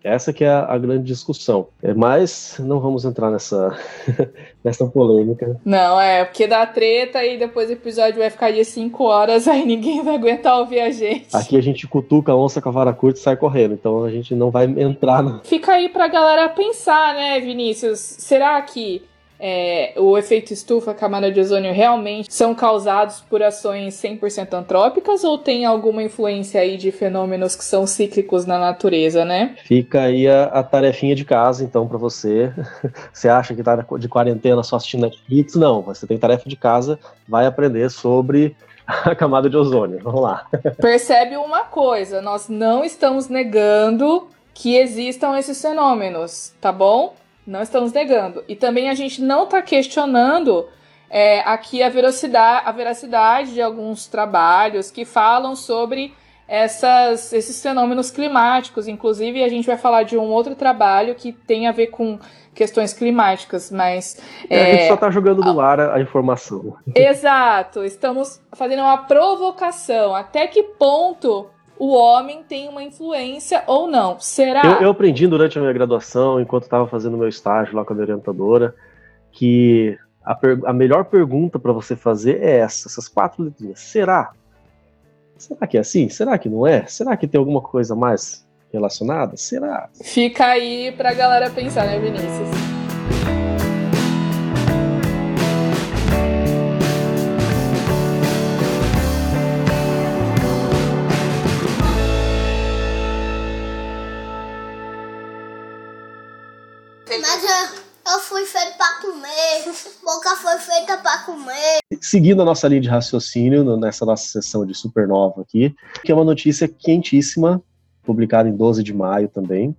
Essa que é a, a grande discussão. É, mas não vamos entrar nessa, nessa polêmica. Não, é, porque dá treta e depois o episódio vai ficar de 5 horas, aí ninguém vai aguentar ouvir a gente. Aqui a gente cutuca a onça com a vara curta e sai correndo, então a gente não vai entrar. No... Fica aí pra galera pensar, né, Vinícius? Será que é, o efeito estufa, a camada de ozônio realmente são causados por ações 100% antrópicas ou tem alguma influência aí de fenômenos que são cíclicos na natureza, né? Fica aí a, a tarefinha de casa, então, para você. você acha que tá de quarentena só assistindo Netflix? Não, você tem tarefa de casa, vai aprender sobre a camada de ozônio. Vamos lá. Percebe uma coisa, nós não estamos negando que existam esses fenômenos, tá bom? Não estamos negando. E também a gente não está questionando é, aqui a veracidade, a veracidade de alguns trabalhos que falam sobre essas, esses fenômenos climáticos. Inclusive, a gente vai falar de um outro trabalho que tem a ver com questões climáticas, mas. É, é... A gente só está jogando no ar a, a informação. Exato, estamos fazendo uma provocação. Até que ponto o homem tem uma influência ou não. Será? Eu, eu aprendi durante a minha graduação, enquanto estava fazendo meu estágio lá com a minha orientadora, que a, a melhor pergunta para você fazer é essa, essas quatro letrinhas. Será? Será que é assim? Será que não é? Será que tem alguma coisa mais relacionada? Será? Fica aí pra galera pensar, né, Vinícius? Fui feito para comer, boca foi feita para comer. Seguindo a nossa linha de raciocínio nessa nossa sessão de supernova aqui, que é uma notícia quentíssima, publicada em 12 de maio também,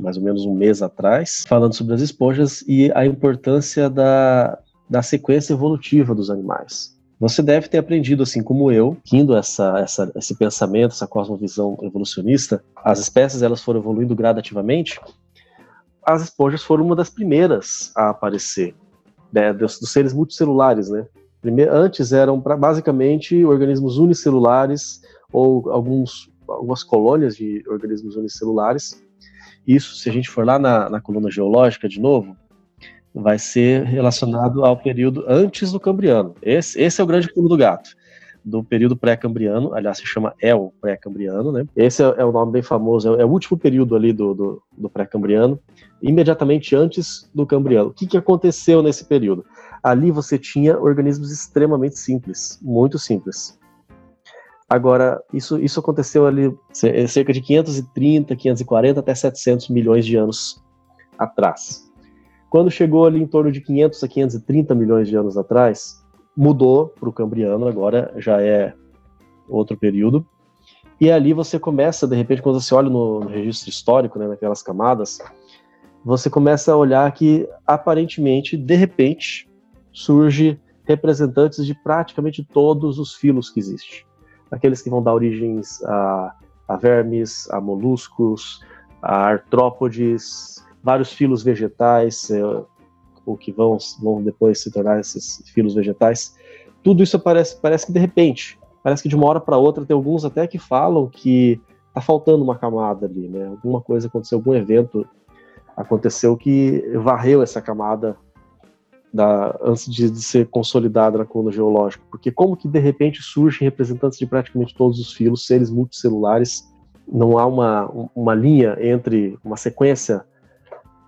mais ou menos um mês atrás, falando sobre as esponjas e a importância da, da sequência evolutiva dos animais. Você deve ter aprendido, assim como eu, indo essa, essa, esse pensamento, essa cosmovisão evolucionista, as espécies elas foram evoluindo gradativamente as esponjas foram uma das primeiras a aparecer, né, dos, dos, seres multicelulares, né? Primeiro, antes eram pra, basicamente organismos unicelulares ou alguns, algumas colônias de organismos unicelulares. Isso, se a gente for lá na, na coluna geológica de novo, vai ser relacionado ao período antes do Cambriano. Esse, esse é o grande pulo do gato do período pré-cambriano, aliás, se chama El pré-cambriano, né? Esse é, é, o nome bem famoso, é, é, o último período ali do, do, do pré-cambriano, imediatamente antes do cambriano. O que, que aconteceu nesse período? Ali você tinha organismos extremamente simples, muito simples. Agora, isso, isso aconteceu ali é, cerca de 530, 540 até 700 milhões de anos atrás. Quando chegou ali em torno de 500 a 530 milhões de anos atrás, mudou para o Cambriano, agora já é outro período. E ali você começa, de repente, quando você olha no, no registro histórico, né, naquelas camadas, você começa a olhar que, aparentemente, de repente, surge representantes de praticamente todos os filos que existem. Aqueles que vão dar origens a, a vermes, a moluscos, a artrópodes, vários filos vegetais, é, ou que vão, vão depois se tornar esses filos vegetais, tudo isso parece, parece que de repente, parece que de uma hora para outra tem alguns até que falam que tá faltando uma camada ali, né? Alguma coisa aconteceu, algum evento aconteceu que varreu essa camada da, antes de, de, ser consolidada na coluna geológica, porque como que de repente surgem representantes de praticamente todos os filos, seres multicelulares, não há uma, uma linha entre uma sequência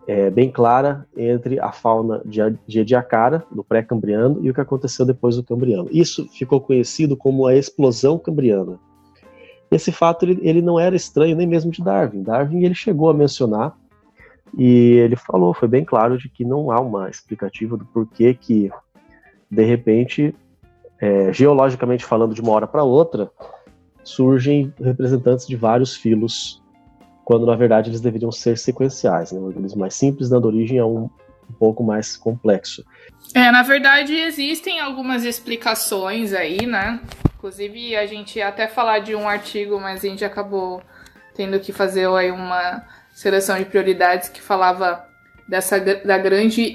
é, bem clara entre a fauna de, de Ediacara, do pré-cambriano, e o que aconteceu depois do cambriano. Isso ficou conhecido como a explosão cambriana. Esse fato ele, ele não era estranho nem mesmo de Darwin. Darwin ele chegou a mencionar e ele falou, foi bem claro de que não há uma explicativa do porquê que de repente, é, geologicamente falando, de uma hora para outra, surgem representantes de vários filos quando na verdade eles deveriam ser sequenciais, né? um organismo mais simples dando origem a um um pouco mais complexo. É, na verdade existem algumas explicações aí, né? Inclusive a gente ia até falar de um artigo, mas a gente acabou tendo que fazer aí uma seleção de prioridades que falava dessa da grande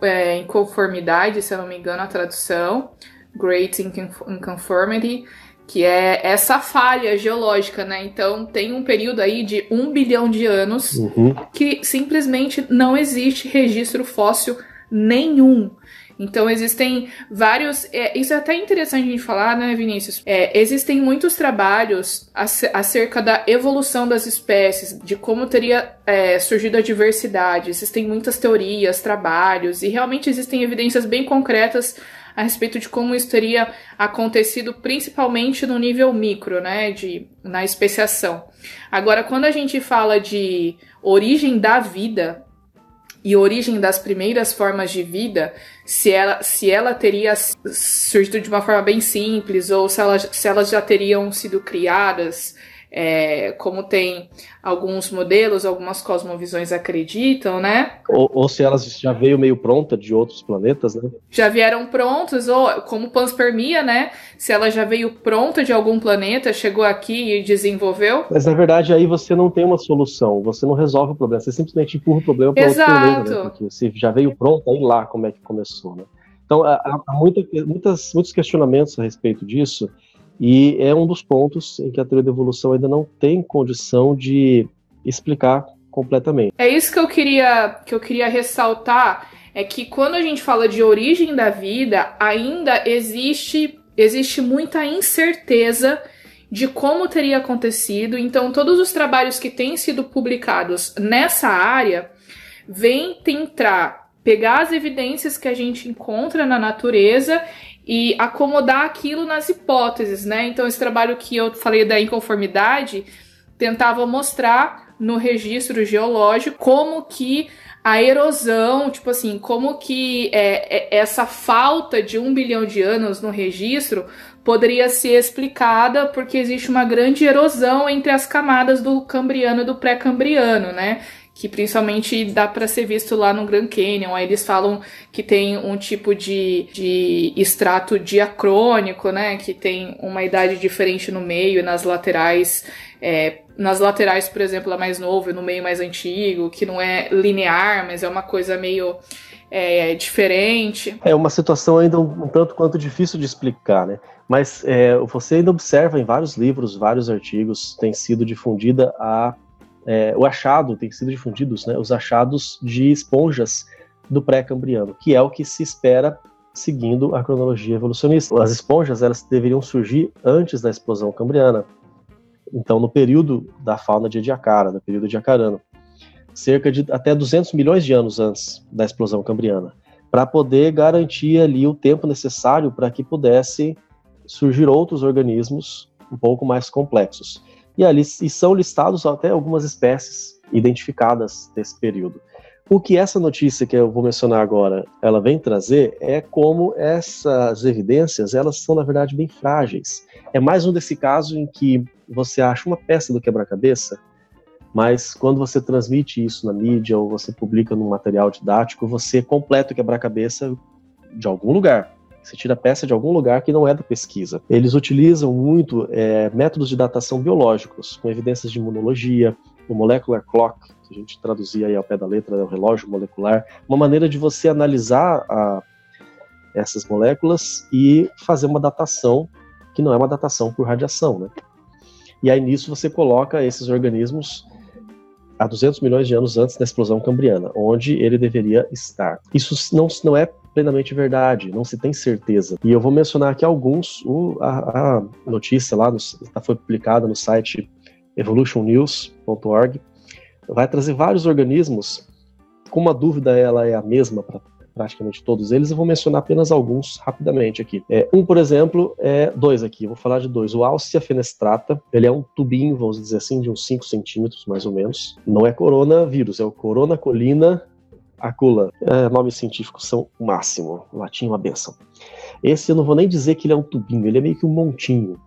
é, inconformidade, se eu não me engano a tradução, Great Inconformity, que é essa falha geológica, né? Então tem um período aí de um bilhão de anos uhum. que simplesmente não existe registro fóssil nenhum. Então existem vários. É, isso é até interessante a gente falar, né, Vinícius? É, existem muitos trabalhos acerca da evolução das espécies, de como teria é, surgido a diversidade. Existem muitas teorias, trabalhos, e realmente existem evidências bem concretas a respeito de como isso teria acontecido, principalmente no nível micro, né, de, na especiação. Agora, quando a gente fala de origem da vida e origem das primeiras formas de vida, se ela, se ela teria surgido de uma forma bem simples ou se, se elas já teriam sido criadas é, como tem alguns modelos, algumas cosmovisões acreditam, né? Ou, ou, se elas já veio meio pronta de outros planetas, né? Já vieram prontas, ou como panspermia, né? Se ela já veio pronta de algum planeta, chegou aqui e desenvolveu. Mas na verdade aí você não tem uma solução, você não resolve o problema, você simplesmente empurra o problema para outro planeta, né? Porque se já veio pronta, aí lá como é que começou, né? Então há, há muita, muitas, muitos questionamentos a respeito disso. E é um dos pontos em que a teoria da evolução ainda não tem condição de explicar completamente. É isso que eu queria que eu queria ressaltar é que quando a gente fala de origem da vida, ainda existe existe muita incerteza de como teria acontecido. Então, todos os trabalhos que têm sido publicados nessa área vêm tentar pegar as evidências que a gente encontra na natureza e acomodar aquilo nas hipóteses, né? Então, esse trabalho que eu falei da inconformidade tentava mostrar no registro geológico como que a erosão, tipo assim, como que é, é, essa falta de um bilhão de anos no registro poderia ser explicada porque existe uma grande erosão entre as camadas do Cambriano e do pré-Cambriano, né? Que principalmente dá para ser visto lá no Grand Canyon. Aí eles falam que tem um tipo de, de extrato diacrônico, né? Que tem uma idade diferente no meio e nas laterais. É, nas laterais, por exemplo, é mais novo e no meio mais antigo, que não é linear, mas é uma coisa meio é, diferente. É uma situação ainda um, um, tanto quanto difícil de explicar, né? Mas é, você ainda observa em vários livros, vários artigos, tem sido difundida a é, o achado, tem sido difundidos, né, os achados de esponjas do pré-cambriano, que é o que se espera seguindo a cronologia evolucionista. As esponjas elas deveriam surgir antes da explosão cambriana, então no período da fauna de Ediacara, no período ediacarano, cerca de até 200 milhões de anos antes da explosão cambriana, para poder garantir ali o tempo necessário para que pudesse surgir outros organismos um pouco mais complexos e ali e são listados até algumas espécies identificadas desse período. O que essa notícia que eu vou mencionar agora, ela vem trazer é como essas evidências, elas são na verdade bem frágeis. É mais um desse caso em que você acha uma peça do quebra-cabeça, mas quando você transmite isso na mídia ou você publica num material didático, você completa o quebra-cabeça de algum lugar. Você tira peça de algum lugar que não é da pesquisa. Eles utilizam muito é, métodos de datação biológicos, com evidências de imunologia, o molecular clock, que a gente traduzia aí ao pé da letra, é o relógio molecular, uma maneira de você analisar a, essas moléculas e fazer uma datação que não é uma datação por radiação, né? E aí nisso você coloca esses organismos há 200 milhões de anos antes da explosão cambriana, onde ele deveria estar. Isso não, não é plenamente verdade, não se tem certeza. E eu vou mencionar aqui alguns. O, a, a, notícia lá no, tá, foi publicada no site evolutionnews.org. Vai trazer vários organismos. Como a dúvida ela é a mesma para praticamente todos eles, eu vou mencionar apenas alguns rapidamente aqui. É, um, por exemplo, é dois aqui, vou falar de dois. O Alcia fenestrata, ele é um tubinho, vamos dizer assim, de uns 5 centímetros mais ou menos. Não é coronavírus, é o coronacolina Acula, é, nomes científicos são o máximo, latim uma benção. Esse eu não vou nem dizer que ele é um tubinho, ele é meio que um montinho.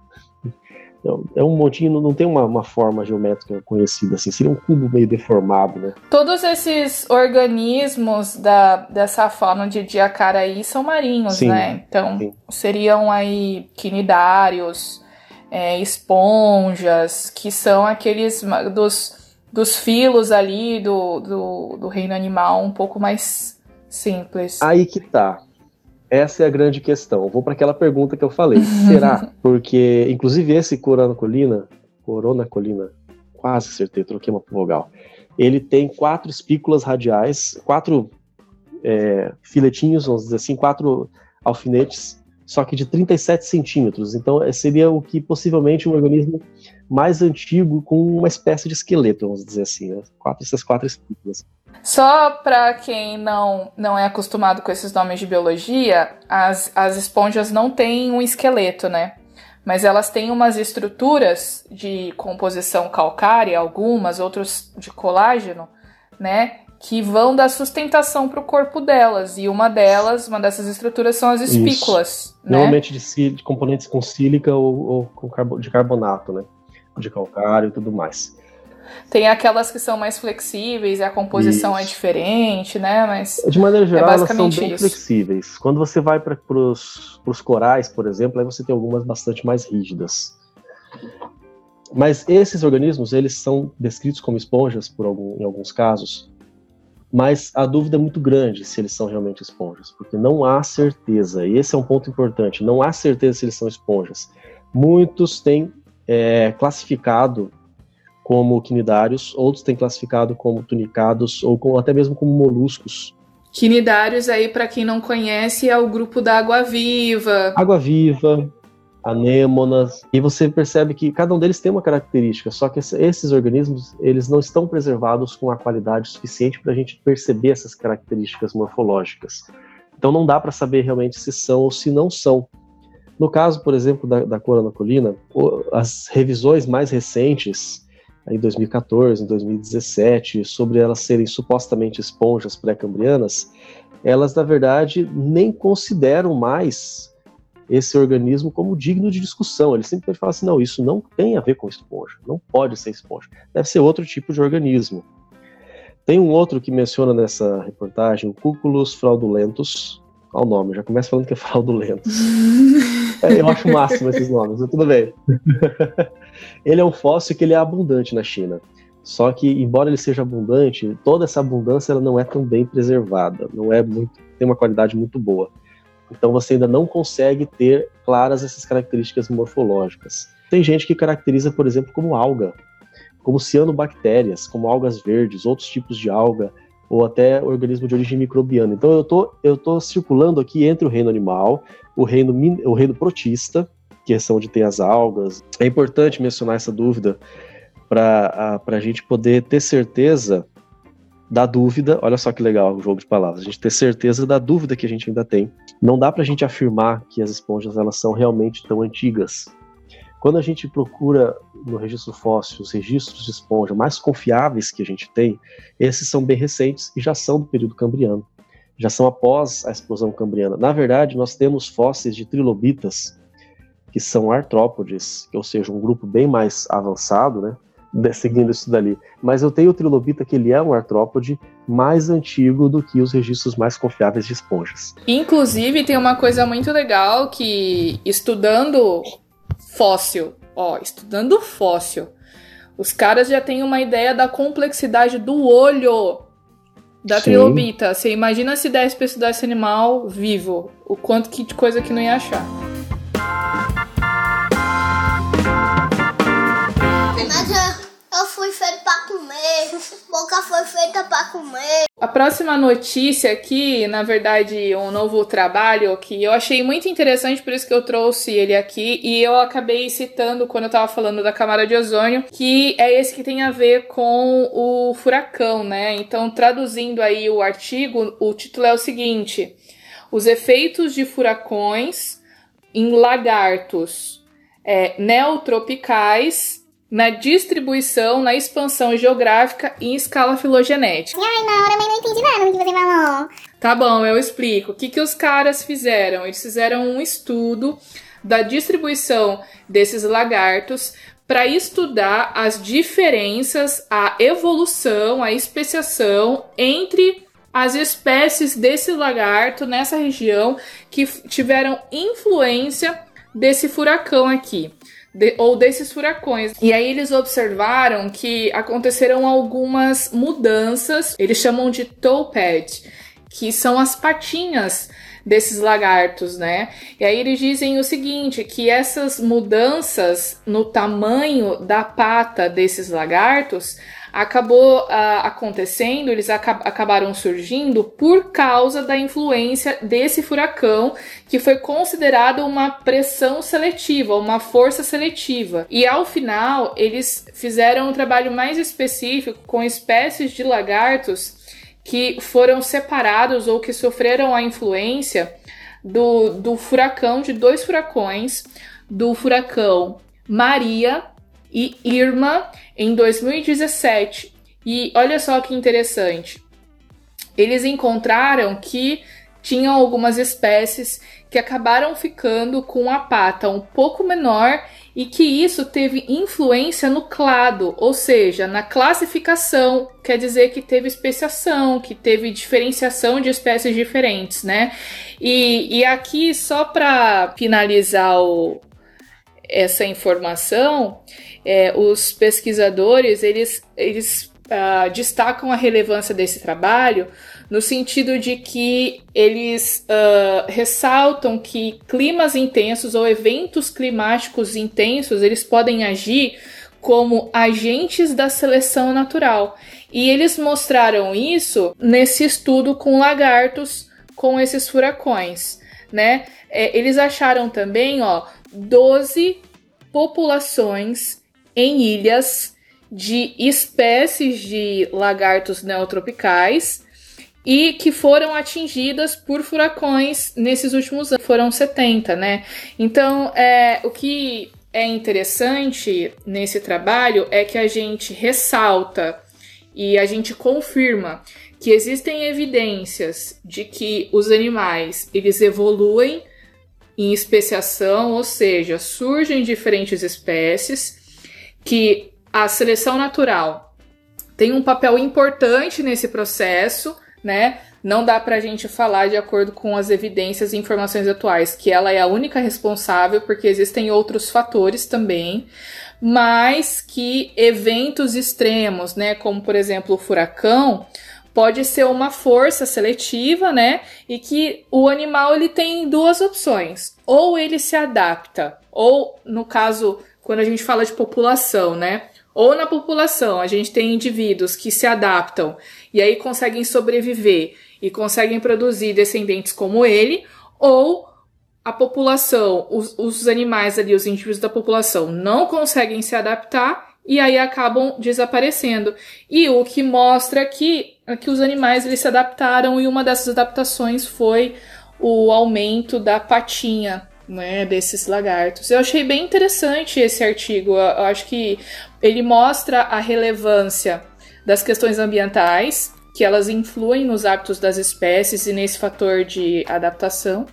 É um montinho, não tem uma, uma forma geométrica conhecida, assim, seria um cubo meio deformado, né? Todos esses organismos da, dessa fauna de Diacaraí são marinhos, sim, né? Então, sim. seriam aí quinidários, é, esponjas, que são aqueles dos dos filos ali do, do, do reino animal um pouco mais simples. Aí que tá. Essa é a grande questão. Vou para aquela pergunta que eu falei. Será? Porque, inclusive, esse Corona Colina, Corona Colina, quase acertei, troquei uma vogal. Ele tem quatro espículas radiais, quatro é, filetinhos, vamos dizer assim, quatro alfinetes, só que de 37 centímetros. Então é, seria o que possivelmente um organismo mais antigo com uma espécie de esqueleto, vamos dizer assim, né? quatro, essas quatro espículas. Só para quem não, não é acostumado com esses nomes de biologia, as, as esponjas não têm um esqueleto, né? Mas elas têm umas estruturas de composição calcária, algumas, outras de colágeno, né? Que vão dar sustentação para o corpo delas. E uma delas, uma dessas estruturas, são as espículas. Né? Normalmente de, de, componentes com sílica ou, ou com carbo, de carbonato, né? De calcário e tudo mais. Tem aquelas que são mais flexíveis e a composição é isso. é diferente, né? Mas de maneira geral, é elas são bem isso. flexíveis. Quando você vai para os corais, por exemplo, aí você tem algumas bastante mais rígidas. Mas esses organismos, eles são descritos como esponjas por algum, em alguns casos, mas a dúvida é muito grande se eles são realmente esponjas, porque não há certeza, e esse é um ponto importante, não há certeza se eles são esponjas. Muitos têm é, classificado como quinidários, outros têm classificado como tunicados ou com, até mesmo como moluscos. Quinidários aí, para quem não conhece, é o grupo da água-viva. Água-viva, anêmonas, e você percebe que cada um deles tem uma característica, só que esses organismos, eles não estão preservados com a qualidade suficiente para a gente perceber essas características morfológicas. Então não dá para saber realmente se são ou se não são. No caso, por exemplo, da, da colina, as revisões mais recentes em 2014, em 2017, sobre elas serem supostamente esponjas pré-cambrianas, elas na verdade nem consideram mais esse organismo como digno de discussão. Eles simplesmente falam assim: não, isso não tem a ver com esponja, não pode ser esponja, deve ser outro tipo de organismo. Tem um outro que menciona nessa reportagem, o Cúculus fraudulentus. Olha o nome, já começa falando que é fraudulento. é, eu acho o máximo esses nomes, mas tudo bem. ele é um fóssil que ele é abundante na China. Só que, embora ele seja abundante, toda essa abundância ela não é tão bem preservada, não é muito, tem uma qualidade muito boa. Então você ainda não consegue ter claras essas características morfológicas. Tem gente que caracteriza, por exemplo, como alga, como cianobactérias, como algas verdes, outros tipos de alga, ou até organismo de origem microbiana. Então eu tô, eu tô circulando aqui entre o reino animal, o reino, o reino protista, que é onde tem as algas. É importante mencionar essa dúvida para a gente poder ter certeza da dúvida. Olha só que legal o jogo de palavras. A gente ter certeza da dúvida que a gente ainda tem. Não dá para a gente afirmar que as esponjas elas são realmente tão antigas. Quando a gente procura no registro fóssil os registros de esponja mais confiáveis que a gente tem, esses são bem recentes e já são do período cambriano. Já são após a explosão cambriana. Na verdade, nós temos fósseis de trilobitas que são artrópodes, ou seja, um grupo bem mais avançado, né? Seguindo isso dali. Mas eu tenho o trilobita que ele é um artrópode mais antigo do que os registros mais confiáveis de esponjas. Inclusive, tem uma coisa muito legal que, estudando fóssil, ó, estudando fóssil, os caras já têm uma ideia da complexidade do olho da Sim. trilobita. Você imagina se desse pra estudar esse animal vivo, o quanto que de coisa que não ia achar. Eu fui feito pra comer, boca foi feita pra comer. A próxima notícia aqui, na verdade, um novo trabalho que eu achei muito interessante, por isso que eu trouxe ele aqui, e eu acabei citando quando eu tava falando da camada de ozônio, que é esse que tem a ver com o furacão, né? Então, traduzindo aí o artigo, o título é o seguinte: Os efeitos de furacões em lagartos é, neotropicais na distribuição, na expansão geográfica e em escala filogenética. Ai, na hora, mas não entendi nada do que você falou. Tá bom, eu explico. O que, que os caras fizeram? Eles fizeram um estudo da distribuição desses lagartos para estudar as diferenças, a evolução, a especiação entre as espécies desse lagarto nessa região que tiveram influência desse furacão aqui. De, ou desses furacões. E aí eles observaram que aconteceram algumas mudanças, eles chamam de toe pad, que são as patinhas desses lagartos, né? E aí eles dizem o seguinte, que essas mudanças no tamanho da pata desses lagartos acabou ah, acontecendo, eles aca acabaram surgindo por causa da influência desse furacão, que foi considerado uma pressão seletiva, uma força seletiva. E ao final, eles fizeram um trabalho mais específico com espécies de lagartos que foram separados ou que sofreram a influência do, do furacão, de dois furacões, do furacão Maria e Irma em 2017. E olha só que interessante. Eles encontraram que tinham algumas espécies que acabaram ficando com a pata um pouco menor e que isso teve influência no clado, ou seja, na classificação, quer dizer que teve especiação, que teve diferenciação de espécies diferentes, né? E, e aqui, só para finalizar o, essa informação, é, os pesquisadores eles, eles uh, destacam a relevância desse trabalho no sentido de que eles uh, ressaltam que climas intensos ou eventos climáticos intensos eles podem agir como agentes da seleção natural. E eles mostraram isso nesse estudo com lagartos com esses furacões, né? É, eles acharam também, ó, 12 populações em ilhas de espécies de lagartos neotropicais e que foram atingidas por furacões nesses últimos anos. Foram 70, né? Então, é, o que é interessante nesse trabalho é que a gente ressalta e a gente confirma que existem evidências de que os animais eles evoluem em especiação, ou seja, surgem diferentes espécies, que a seleção natural tem um papel importante nesse processo né? Não dá para a gente falar de acordo com as evidências e informações atuais que ela é a única responsável, porque existem outros fatores também, mas que eventos extremos, né, como por exemplo o furacão, pode ser uma força seletiva, né? E que o animal ele tem duas opções: ou ele se adapta, ou no caso quando a gente fala de população, né? Ou na população a gente tem indivíduos que se adaptam e aí conseguem sobreviver e conseguem produzir descendentes como ele, ou a população, os, os animais ali, os indivíduos da população não conseguem se adaptar e aí acabam desaparecendo. E o que mostra que, que os animais eles se adaptaram e uma dessas adaptações foi o aumento da patinha né, desses lagartos. Eu achei bem interessante esse artigo. Eu acho que ele mostra a relevância das questões ambientais, que elas influem nos hábitos das espécies e nesse fator de adaptação,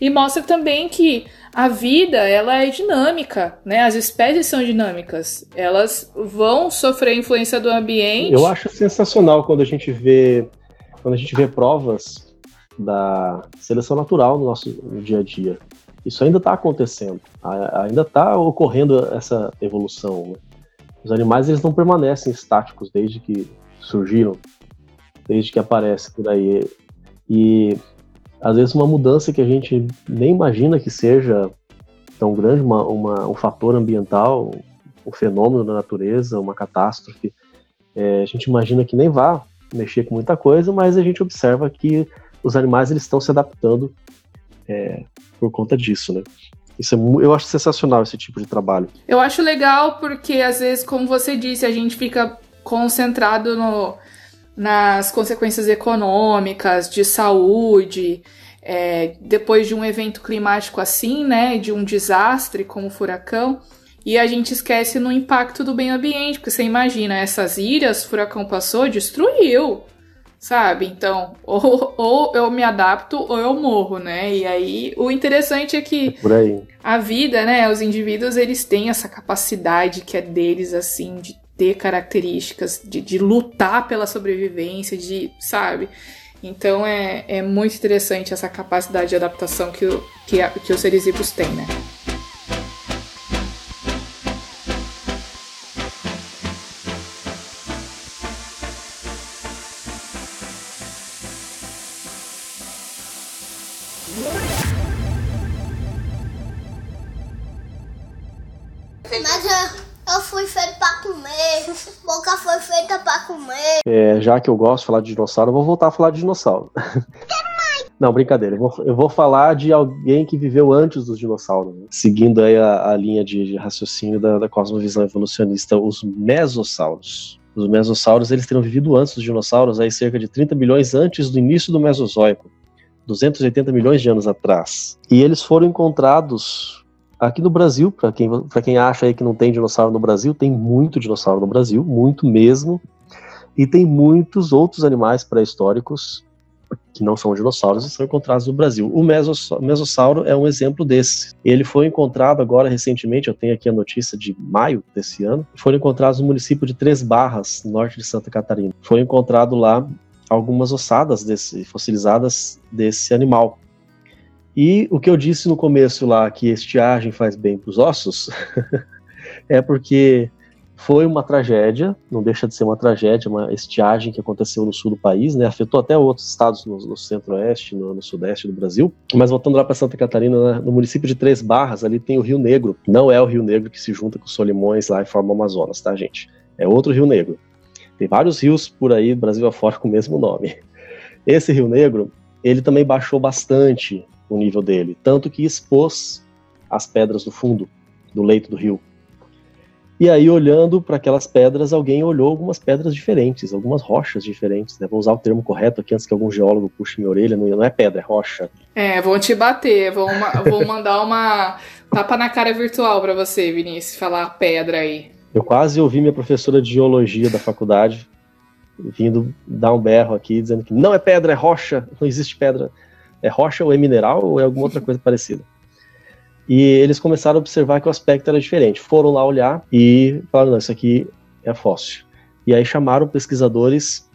e mostra também que a vida ela é dinâmica, né? As espécies são dinâmicas, elas vão sofrer influência do ambiente. Eu acho sensacional quando a gente vê quando a gente vê provas da seleção natural no nosso no dia a dia. Isso ainda está acontecendo, ainda está ocorrendo essa evolução. Né? Os animais eles não permanecem estáticos desde que surgiram, desde que aparecem por aí. E às vezes uma mudança que a gente nem imagina que seja tão grande, uma, uma um fator ambiental, um fenômeno da natureza, uma catástrofe, é, a gente imagina que nem vá mexer com muita coisa, mas a gente observa que os animais eles estão se adaptando é, por conta disso, né? Isso é, eu acho sensacional esse tipo de trabalho. Eu acho legal porque às vezes, como você disse, a gente fica concentrado no, nas consequências econômicas, de saúde, é, depois de um evento climático assim, né, de um desastre como o furacão, e a gente esquece no impacto do meio ambiente, porque você imagina, essas ilhas, o furacão passou, destruiu sabe? Então, ou, ou eu me adapto ou eu morro, né? E aí, o interessante é que é a vida, né? Os indivíduos, eles têm essa capacidade que é deles, assim, de ter características, de, de lutar pela sobrevivência, de, sabe? Então, é, é muito interessante essa capacidade de adaptação que, que, que os seres têm, né? Eu fui feito pra comer. Boca foi feita pra comer. É, já que eu gosto de falar de dinossauro, eu vou voltar a falar de dinossauro. Não, brincadeira. Eu vou, eu vou, falar de alguém que viveu antes dos dinossauros, né? seguindo aí a, a linha de, de raciocínio da, da, cosmovisão evolucionista, os mesossauros. Os mesossauros eles teriam vivido antes dos dinossauros, aí cerca de 30 milhões antes do início do Mesozoico, 280 milhões de anos atrás. E eles foram encontrados aqui no Brasil, para quem, quem acha aí que não tem dinossauro no Brasil, tem muito dinossauro no Brasil, muito mesmo. E tem muitos outros animais pré-históricos que não são dinossauros e são encontrados no Brasil. O mesossauro é um exemplo desse. Ele foi encontrado agora recentemente, eu tenho aqui a notícia de maio desse ano, foram encontrados no município de Três Barras, norte de Santa Catarina. Foi encontrado lá algumas ossadas desse, fossilizadas desse animal. E o que eu disse no começo lá, que estiagem faz bem para os ossos, é porque foi uma tragédia, não deixa de ser uma tragédia, uma estiagem que aconteceu no sul do país, né? Afetou até outros estados no, no centro-oeste, no, no, sudeste do Brasil. Mas voltando lá para Santa Catarina, né? no município de Três Barras, ali tem o Rio Negro. Não é o Rio Negro que se junta com os Solimões lá e forma o Amazonas, tá, gente? É outro Rio Negro. Tem vários rios por aí, Brasil afora, com o mesmo nome. Esse Rio Negro, ele também baixou bastante o nível dele, tanto que expôs as pedras do fundo do leito do rio. E aí, olhando para aquelas pedras, alguém olhou algumas pedras diferentes, algumas rochas diferentes. Né? Vou usar o termo correto aqui antes que algum geólogo puxe minha orelha. Não é pedra, é rocha. É, vou te bater. Vou, uma, vou mandar uma tapa na cara virtual para você, Vinícius, falar pedra aí. Eu quase ouvi minha professora de geologia da faculdade vindo dar um berro aqui, dizendo que não é pedra, é rocha, não existe pedra. É rocha ou é mineral ou é alguma outra coisa parecida. E eles começaram a observar que o aspecto era diferente. Foram lá olhar e falaram: não, isso aqui é fóssil. E aí chamaram pesquisadores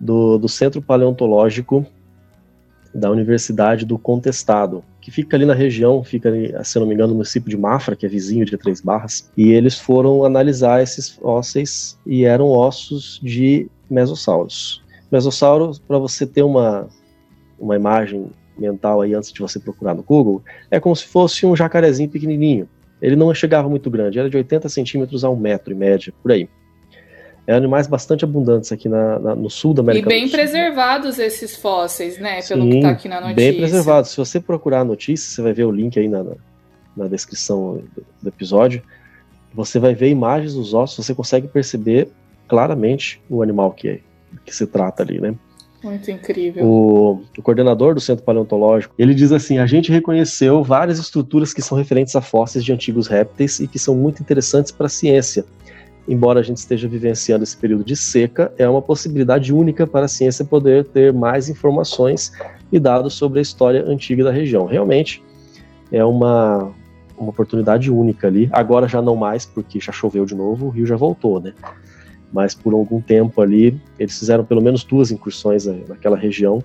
do, do Centro Paleontológico da Universidade do Contestado, que fica ali na região, fica ali, se não me engano, no município de Mafra, que é vizinho de Três Barras, e eles foram analisar esses fósseis e eram ossos de mesossauros. Mesossauro, para você ter uma, uma imagem mental aí antes de você procurar no Google, é como se fosse um jacarezinho pequenininho. Ele não chegava muito grande, era de 80 centímetros a um metro em média, por aí. É animais bastante abundantes aqui na, na, no sul da América. E bem preservados esses fósseis, né? Pelo Sim, que tá aqui na notícia. Bem preservados. Se você procurar a notícia, você vai ver o link aí na, na descrição do, do episódio. Você vai ver imagens dos ossos, você consegue perceber claramente o animal que, é, que se trata ali, né? Muito incrível. O, o, coordenador do Centro Paleontológico, ele diz assim: a gente reconheceu várias estruturas que são referentes a fósseis de antigos répteis e que são muito interessantes para a ciência. Embora a gente esteja vivenciando esse período de seca, é uma possibilidade única para a ciência poder ter mais informações e dados sobre a história antiga da região. Realmente é uma, uma oportunidade única ali. Agora já não mais, porque já choveu de novo, o rio já voltou, né? Mas por algum tempo ali eles fizeram pelo menos duas incursões naquela região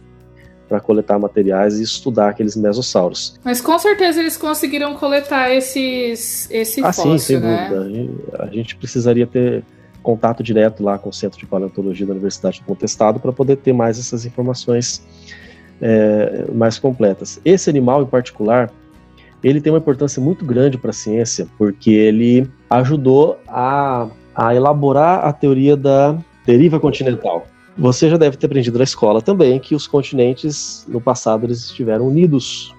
para coletar materiais e estudar aqueles mesossauros. Mas com certeza eles conseguiram coletar esses esse ah, fóssil, sim, sem né? dúvida. A gente precisaria ter contato direto lá com o Centro de Paleontologia da Universidade do Contestado para poder ter mais essas informações é, mais completas. Esse animal em particular, ele tem uma importância muito grande para a ciência, porque ele ajudou a a elaborar a teoria da deriva continental. Você já deve ter aprendido na escola também que os continentes no passado eles estiveram unidos.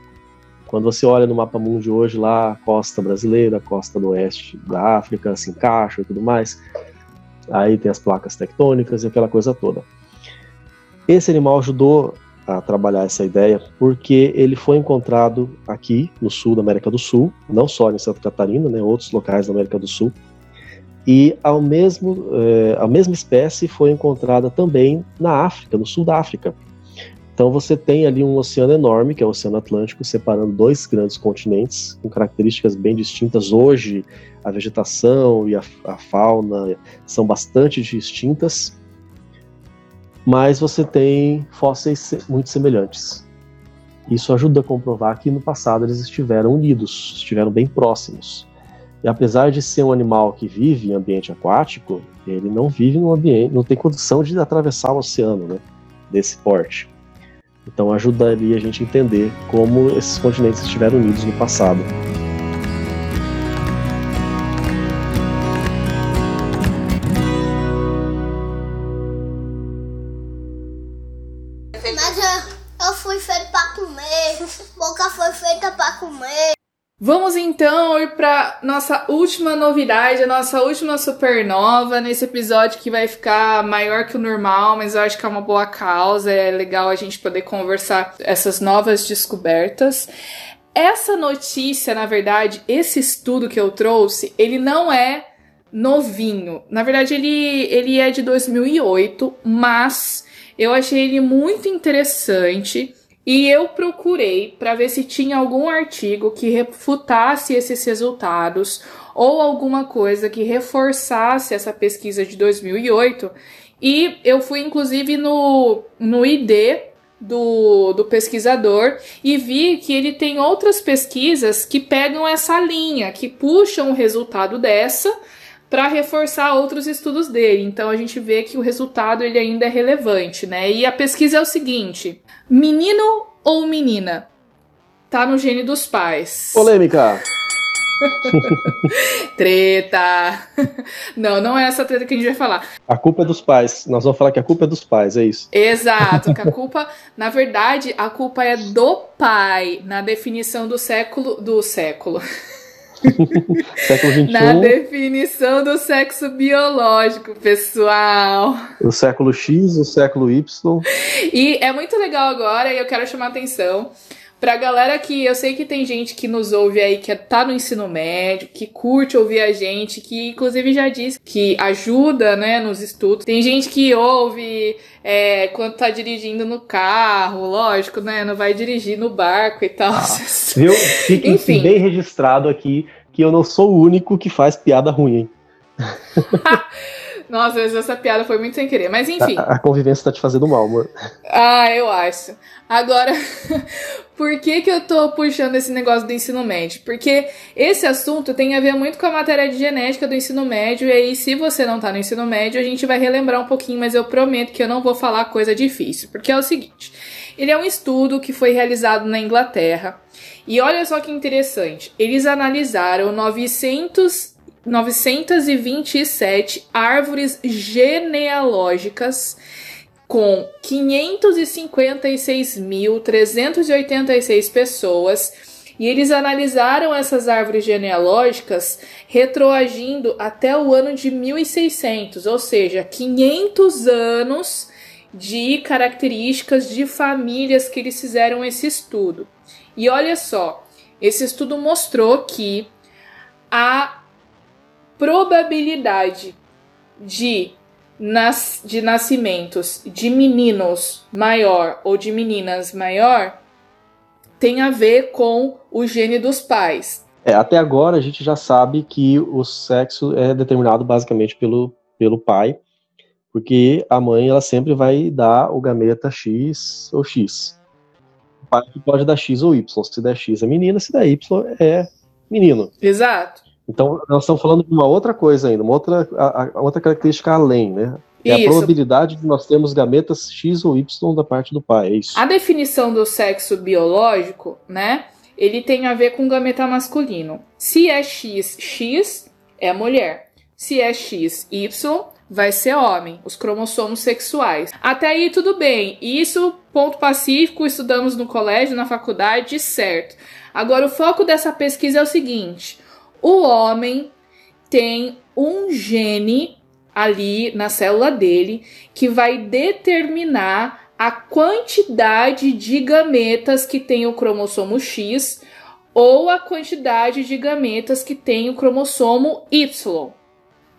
Quando você olha no mapa mundo hoje lá, a costa brasileira, a costa do oeste da África se encaixa e tudo mais. Aí tem as placas tectônicas e aquela coisa toda. Esse animal ajudou a trabalhar essa ideia porque ele foi encontrado aqui no sul da América do Sul, não só em Santa Catarina, né, outros locais da América do Sul, e ao mesmo, é, a mesma espécie foi encontrada também na África, no sul da África. Então você tem ali um oceano enorme, que é o Oceano Atlântico, separando dois grandes continentes, com características bem distintas. Hoje, a vegetação e a, a fauna são bastante distintas, mas você tem fósseis muito semelhantes. Isso ajuda a comprovar que no passado eles estiveram unidos, estiveram bem próximos. E apesar de ser um animal que vive em ambiente aquático, ele não vive num ambiente, não tem condição de atravessar o oceano, né, desse porte. Então ajudaria a gente a entender como esses continentes estiveram unidos no passado. Então ir para nossa última novidade, a nossa última supernova nesse episódio que vai ficar maior que o normal, mas eu acho que é uma boa causa, é legal a gente poder conversar essas novas descobertas. Essa notícia, na verdade, esse estudo que eu trouxe, ele não é novinho. Na verdade, ele, ele é de 2008, mas eu achei ele muito interessante e eu procurei para ver se tinha algum artigo que refutasse esses resultados ou alguma coisa que reforçasse essa pesquisa de 2008. E eu fui inclusive no, no ID do, do pesquisador e vi que ele tem outras pesquisas que pegam essa linha, que puxam o resultado dessa para reforçar outros estudos dele. Então a gente vê que o resultado ele ainda é relevante, né? E a pesquisa é o seguinte: menino ou menina? Tá no gene dos pais. Polêmica. treta. Não, não é essa treta que a gente vai falar. A culpa é dos pais. Nós vamos falar que a culpa é dos pais, é isso. Exato, que a culpa, na verdade, a culpa é do pai, na definição do século do século. Século XXI. Na definição do sexo biológico, pessoal. O século X, o século Y. E é muito legal agora, e eu quero chamar a atenção Pra galera que eu sei que tem gente que nos ouve aí que tá no ensino médio, que curte ouvir a gente, que inclusive já disse que ajuda, né, nos estudos. Tem gente que ouve é, quando tá dirigindo no carro, lógico, né, não vai dirigir no barco e tal. Ah, viu? Fique Enfim. bem registrado aqui que eu não sou o único que faz piada ruim, hein? Nossa, essa piada foi muito sem querer. Mas enfim. A, a convivência tá te fazendo mal, amor. Ah, eu acho. Agora, por que, que eu tô puxando esse negócio do ensino médio? Porque esse assunto tem a ver muito com a matéria de genética do ensino médio. E aí, se você não tá no ensino médio, a gente vai relembrar um pouquinho, mas eu prometo que eu não vou falar coisa difícil. Porque é o seguinte: ele é um estudo que foi realizado na Inglaterra. E olha só que interessante. Eles analisaram 900 927 árvores genealógicas com 556.386 pessoas e eles analisaram essas árvores genealógicas retroagindo até o ano de 1600, ou seja, 500 anos de características de famílias que eles fizeram esse estudo. E olha só, esse estudo mostrou que a probabilidade de, nas, de nascimentos de meninos maior ou de meninas maior tem a ver com o gene dos pais. É, até agora a gente já sabe que o sexo é determinado basicamente pelo, pelo pai, porque a mãe ela sempre vai dar o gameta X ou X. O pai pode dar X ou Y. Se der X é menina, se der Y é menino. Exato. Então, nós estamos falando de uma outra coisa ainda, uma outra, a, a outra característica além, né? É isso. a probabilidade de nós termos gametas X ou Y da parte do pai, é isso. A definição do sexo biológico, né? Ele tem a ver com gameta masculino. Se é X, X é mulher. Se é X, Y, vai ser homem, os cromossomos sexuais. Até aí tudo bem. Isso, ponto pacífico, estudamos no colégio, na faculdade, certo. Agora o foco dessa pesquisa é o seguinte: o homem tem um gene ali na célula dele que vai determinar a quantidade de gametas que tem o cromossomo X ou a quantidade de gametas que tem o cromossomo Y.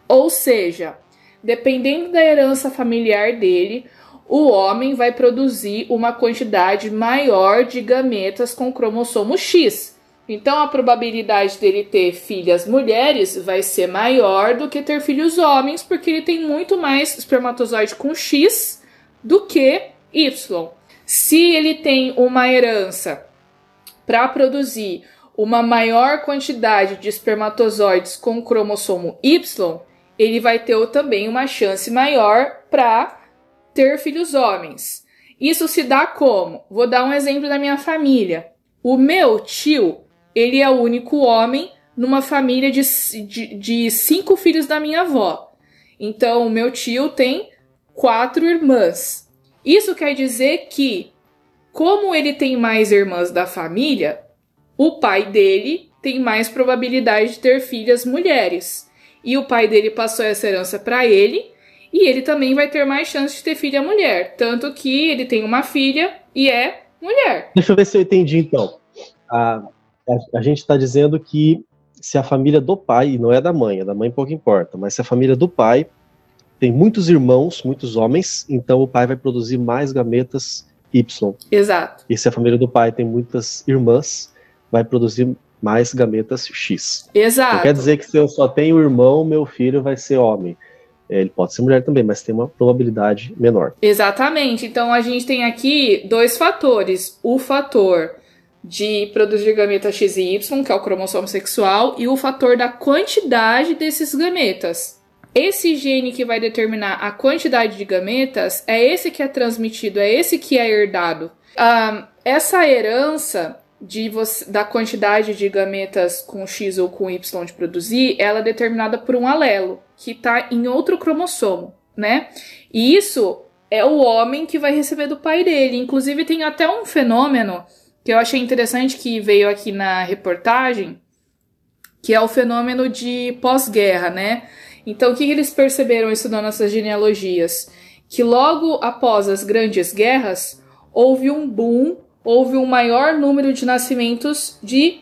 Ou seja, dependendo da herança familiar dele, o homem vai produzir uma quantidade maior de gametas com cromossomo X. Então a probabilidade dele ter filhas mulheres vai ser maior do que ter filhos homens, porque ele tem muito mais espermatozoide com X do que Y. Se ele tem uma herança para produzir uma maior quantidade de espermatozoides com cromossomo Y, ele vai ter também uma chance maior para ter filhos homens. Isso se dá como? Vou dar um exemplo da minha família. O meu tio ele é o único homem numa família de, de, de cinco filhos da minha avó. Então, meu tio tem quatro irmãs. Isso quer dizer que como ele tem mais irmãs da família, o pai dele tem mais probabilidade de ter filhas mulheres. E o pai dele passou essa herança para ele, e ele também vai ter mais chance de ter filha mulher. Tanto que ele tem uma filha e é mulher. Deixa eu ver se eu entendi então. A, a, a gente está dizendo que se a família do pai, e não é da mãe, é da mãe pouco importa, mas se a família do pai tem muitos irmãos, muitos homens, então o pai vai produzir mais gametas Y. Exato. E se a família do pai tem muitas irmãs, vai produzir mais gametas X. Exato. Não quer dizer que se eu só tenho irmão, meu filho vai ser homem. É, ele pode ser mulher também, mas tem uma probabilidade menor. Exatamente. Então a gente tem aqui dois fatores: o fator de produzir gametas X e Y, que é o cromossomo sexual, e o fator da quantidade desses gametas. Esse gene que vai determinar a quantidade de gametas é esse que é transmitido, é esse que é herdado. Um, essa herança de você, da quantidade de gametas com X ou com Y de produzir, ela é determinada por um alelo que está em outro cromossomo, né? E isso é o homem que vai receber do pai dele. Inclusive tem até um fenômeno que eu achei interessante que veio aqui na reportagem, que é o fenômeno de pós-guerra, né? Então, o que eles perceberam estudando essas genealogias? Que logo após as grandes guerras, houve um boom, houve um maior número de nascimentos de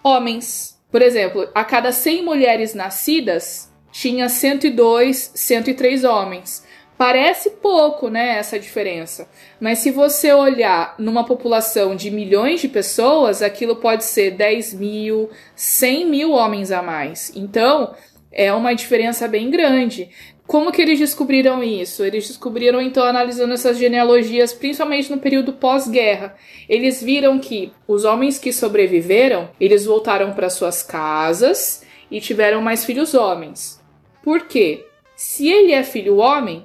homens. Por exemplo, a cada 100 mulheres nascidas, tinha 102, 103 homens. Parece pouco, né, essa diferença. Mas se você olhar numa população de milhões de pessoas, aquilo pode ser 10 mil, 100 mil homens a mais. Então, é uma diferença bem grande. Como que eles descobriram isso? Eles descobriram então analisando essas genealogias, principalmente no período pós-guerra. Eles viram que os homens que sobreviveram, eles voltaram para suas casas e tiveram mais filhos homens. Por quê? Se ele é filho homem,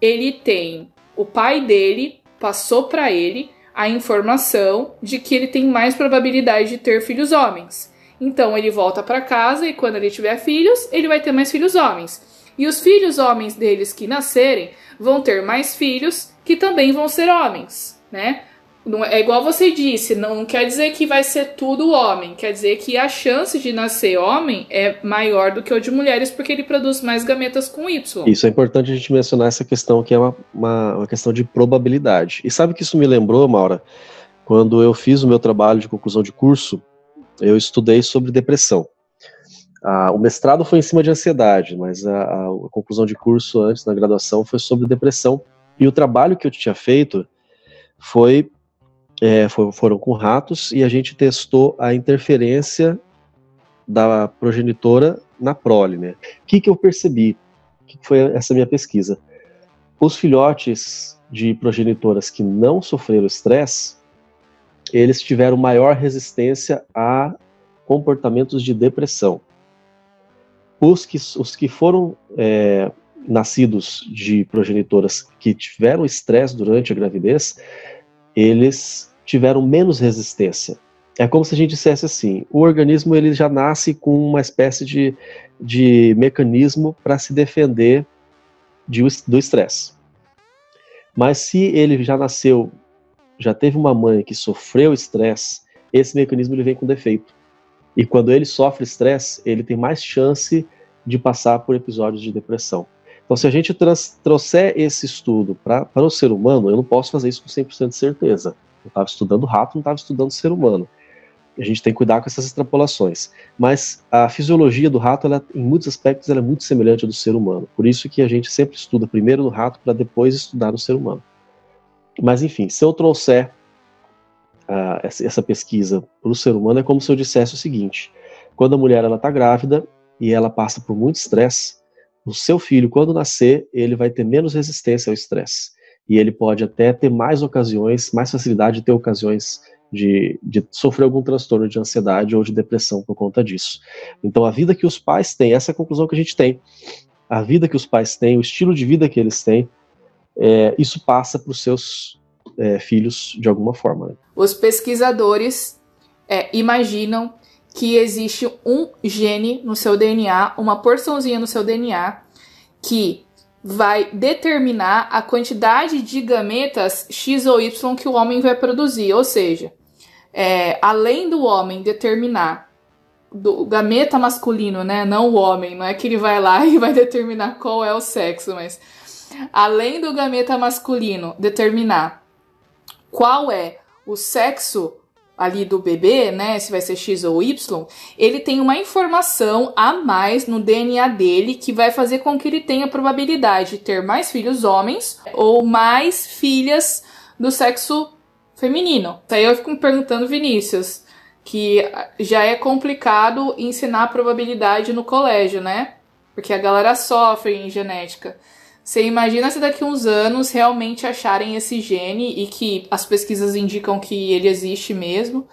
ele tem o pai dele passou para ele a informação de que ele tem mais probabilidade de ter filhos homens. Então ele volta para casa e quando ele tiver filhos, ele vai ter mais filhos homens. E os filhos homens deles que nascerem vão ter mais filhos que também vão ser homens, né? É igual você disse, não quer dizer que vai ser tudo homem, quer dizer que a chance de nascer homem é maior do que o de mulheres, porque ele produz mais gametas com Y. Isso é importante a gente mencionar essa questão que é uma, uma, uma questão de probabilidade. E sabe que isso me lembrou, Maura? Quando eu fiz o meu trabalho de conclusão de curso, eu estudei sobre depressão. Ah, o mestrado foi em cima de ansiedade, mas a, a, a conclusão de curso antes, na graduação, foi sobre depressão. E o trabalho que eu tinha feito foi é, for, foram com ratos e a gente testou a interferência da progenitora na prole, né? O que, que eu percebi? O que foi essa minha pesquisa? Os filhotes de progenitoras que não sofreram estresse, eles tiveram maior resistência a comportamentos de depressão. Os que, os que foram é, nascidos de progenitoras que tiveram estresse durante a gravidez, eles tiveram menos resistência. É como se a gente dissesse assim: o organismo ele já nasce com uma espécie de, de mecanismo para se defender de, do estresse. Mas se ele já nasceu, já teve uma mãe que sofreu estresse, esse mecanismo ele vem com defeito. E quando ele sofre estresse, ele tem mais chance de passar por episódios de depressão. Então, se a gente trouxer esse estudo para o ser humano, eu não posso fazer isso com 100% de certeza. Eu estava estudando rato, não estava estudando ser humano. A gente tem que cuidar com essas extrapolações. Mas a fisiologia do rato, ela, em muitos aspectos, é muito semelhante à do ser humano. Por isso que a gente sempre estuda primeiro no rato para depois estudar no ser humano. Mas, enfim, se eu trouxer uh, essa pesquisa para o ser humano, é como se eu dissesse o seguinte: quando a mulher está grávida e ela passa por muito estresse, o seu filho, quando nascer, ele vai ter menos resistência ao estresse. E ele pode até ter mais ocasiões, mais facilidade de ter ocasiões de, de, sofrer algum transtorno de ansiedade ou de depressão por conta disso. Então, a vida que os pais têm, essa é a conclusão que a gente tem. A vida que os pais têm, o estilo de vida que eles têm, é, isso passa para os seus é, filhos de alguma forma. Né? Os pesquisadores é, imaginam que existe um gene no seu DNA, uma porçãozinha no seu DNA, que vai determinar a quantidade de gametas X ou Y que o homem vai produzir. Ou seja, é, além do homem determinar do gameta masculino, né? Não o homem, não é que ele vai lá e vai determinar qual é o sexo, mas além do gameta masculino determinar qual é o sexo ali do bebê, né, se vai ser X ou Y, ele tem uma informação a mais no DNA dele que vai fazer com que ele tenha probabilidade de ter mais filhos homens ou mais filhas do sexo feminino. Aí eu fico me perguntando, Vinícius, que já é complicado ensinar probabilidade no colégio, né? Porque a galera sofre em genética. Você imagina se daqui uns anos realmente acharem esse gene e que as pesquisas indicam que ele existe mesmo.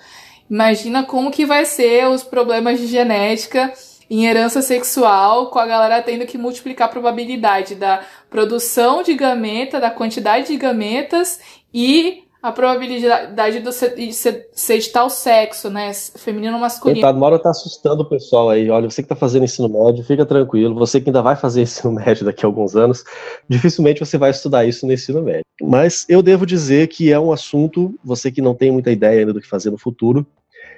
Imagina como que vai ser os problemas de genética em herança sexual, com a galera tendo que multiplicar a probabilidade da produção de gameta, da quantidade de gametas e a probabilidade de ser, ser de tal sexo, né? Feminino ou masculino. Coitado, Mauro tá assustando o pessoal aí. Olha, você que tá fazendo ensino médio, fica tranquilo. Você que ainda vai fazer ensino médio daqui a alguns anos, dificilmente você vai estudar isso no ensino médio. Mas eu devo dizer que é um assunto, você que não tem muita ideia ainda do que fazer no futuro,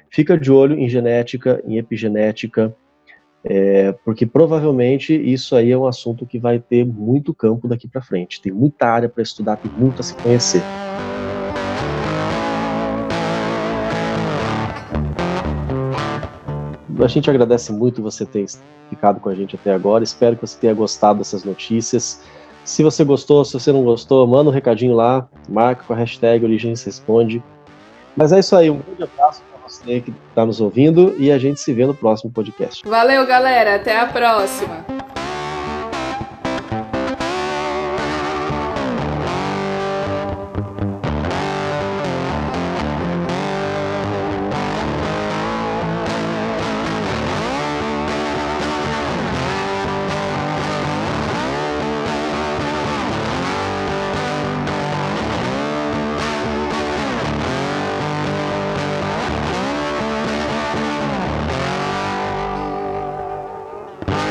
fica de olho em genética, em epigenética, é, porque provavelmente isso aí é um assunto que vai ter muito campo daqui para frente. Tem muita área para estudar, tem muito a se conhecer. A gente agradece muito você ter ficado com a gente até agora. Espero que você tenha gostado dessas notícias. Se você gostou, se você não gostou, manda um recadinho lá, marca com a hashtag Origens Responde. Mas é isso aí, um grande abraço para você que está nos ouvindo e a gente se vê no próximo podcast. Valeu, galera, até a próxima.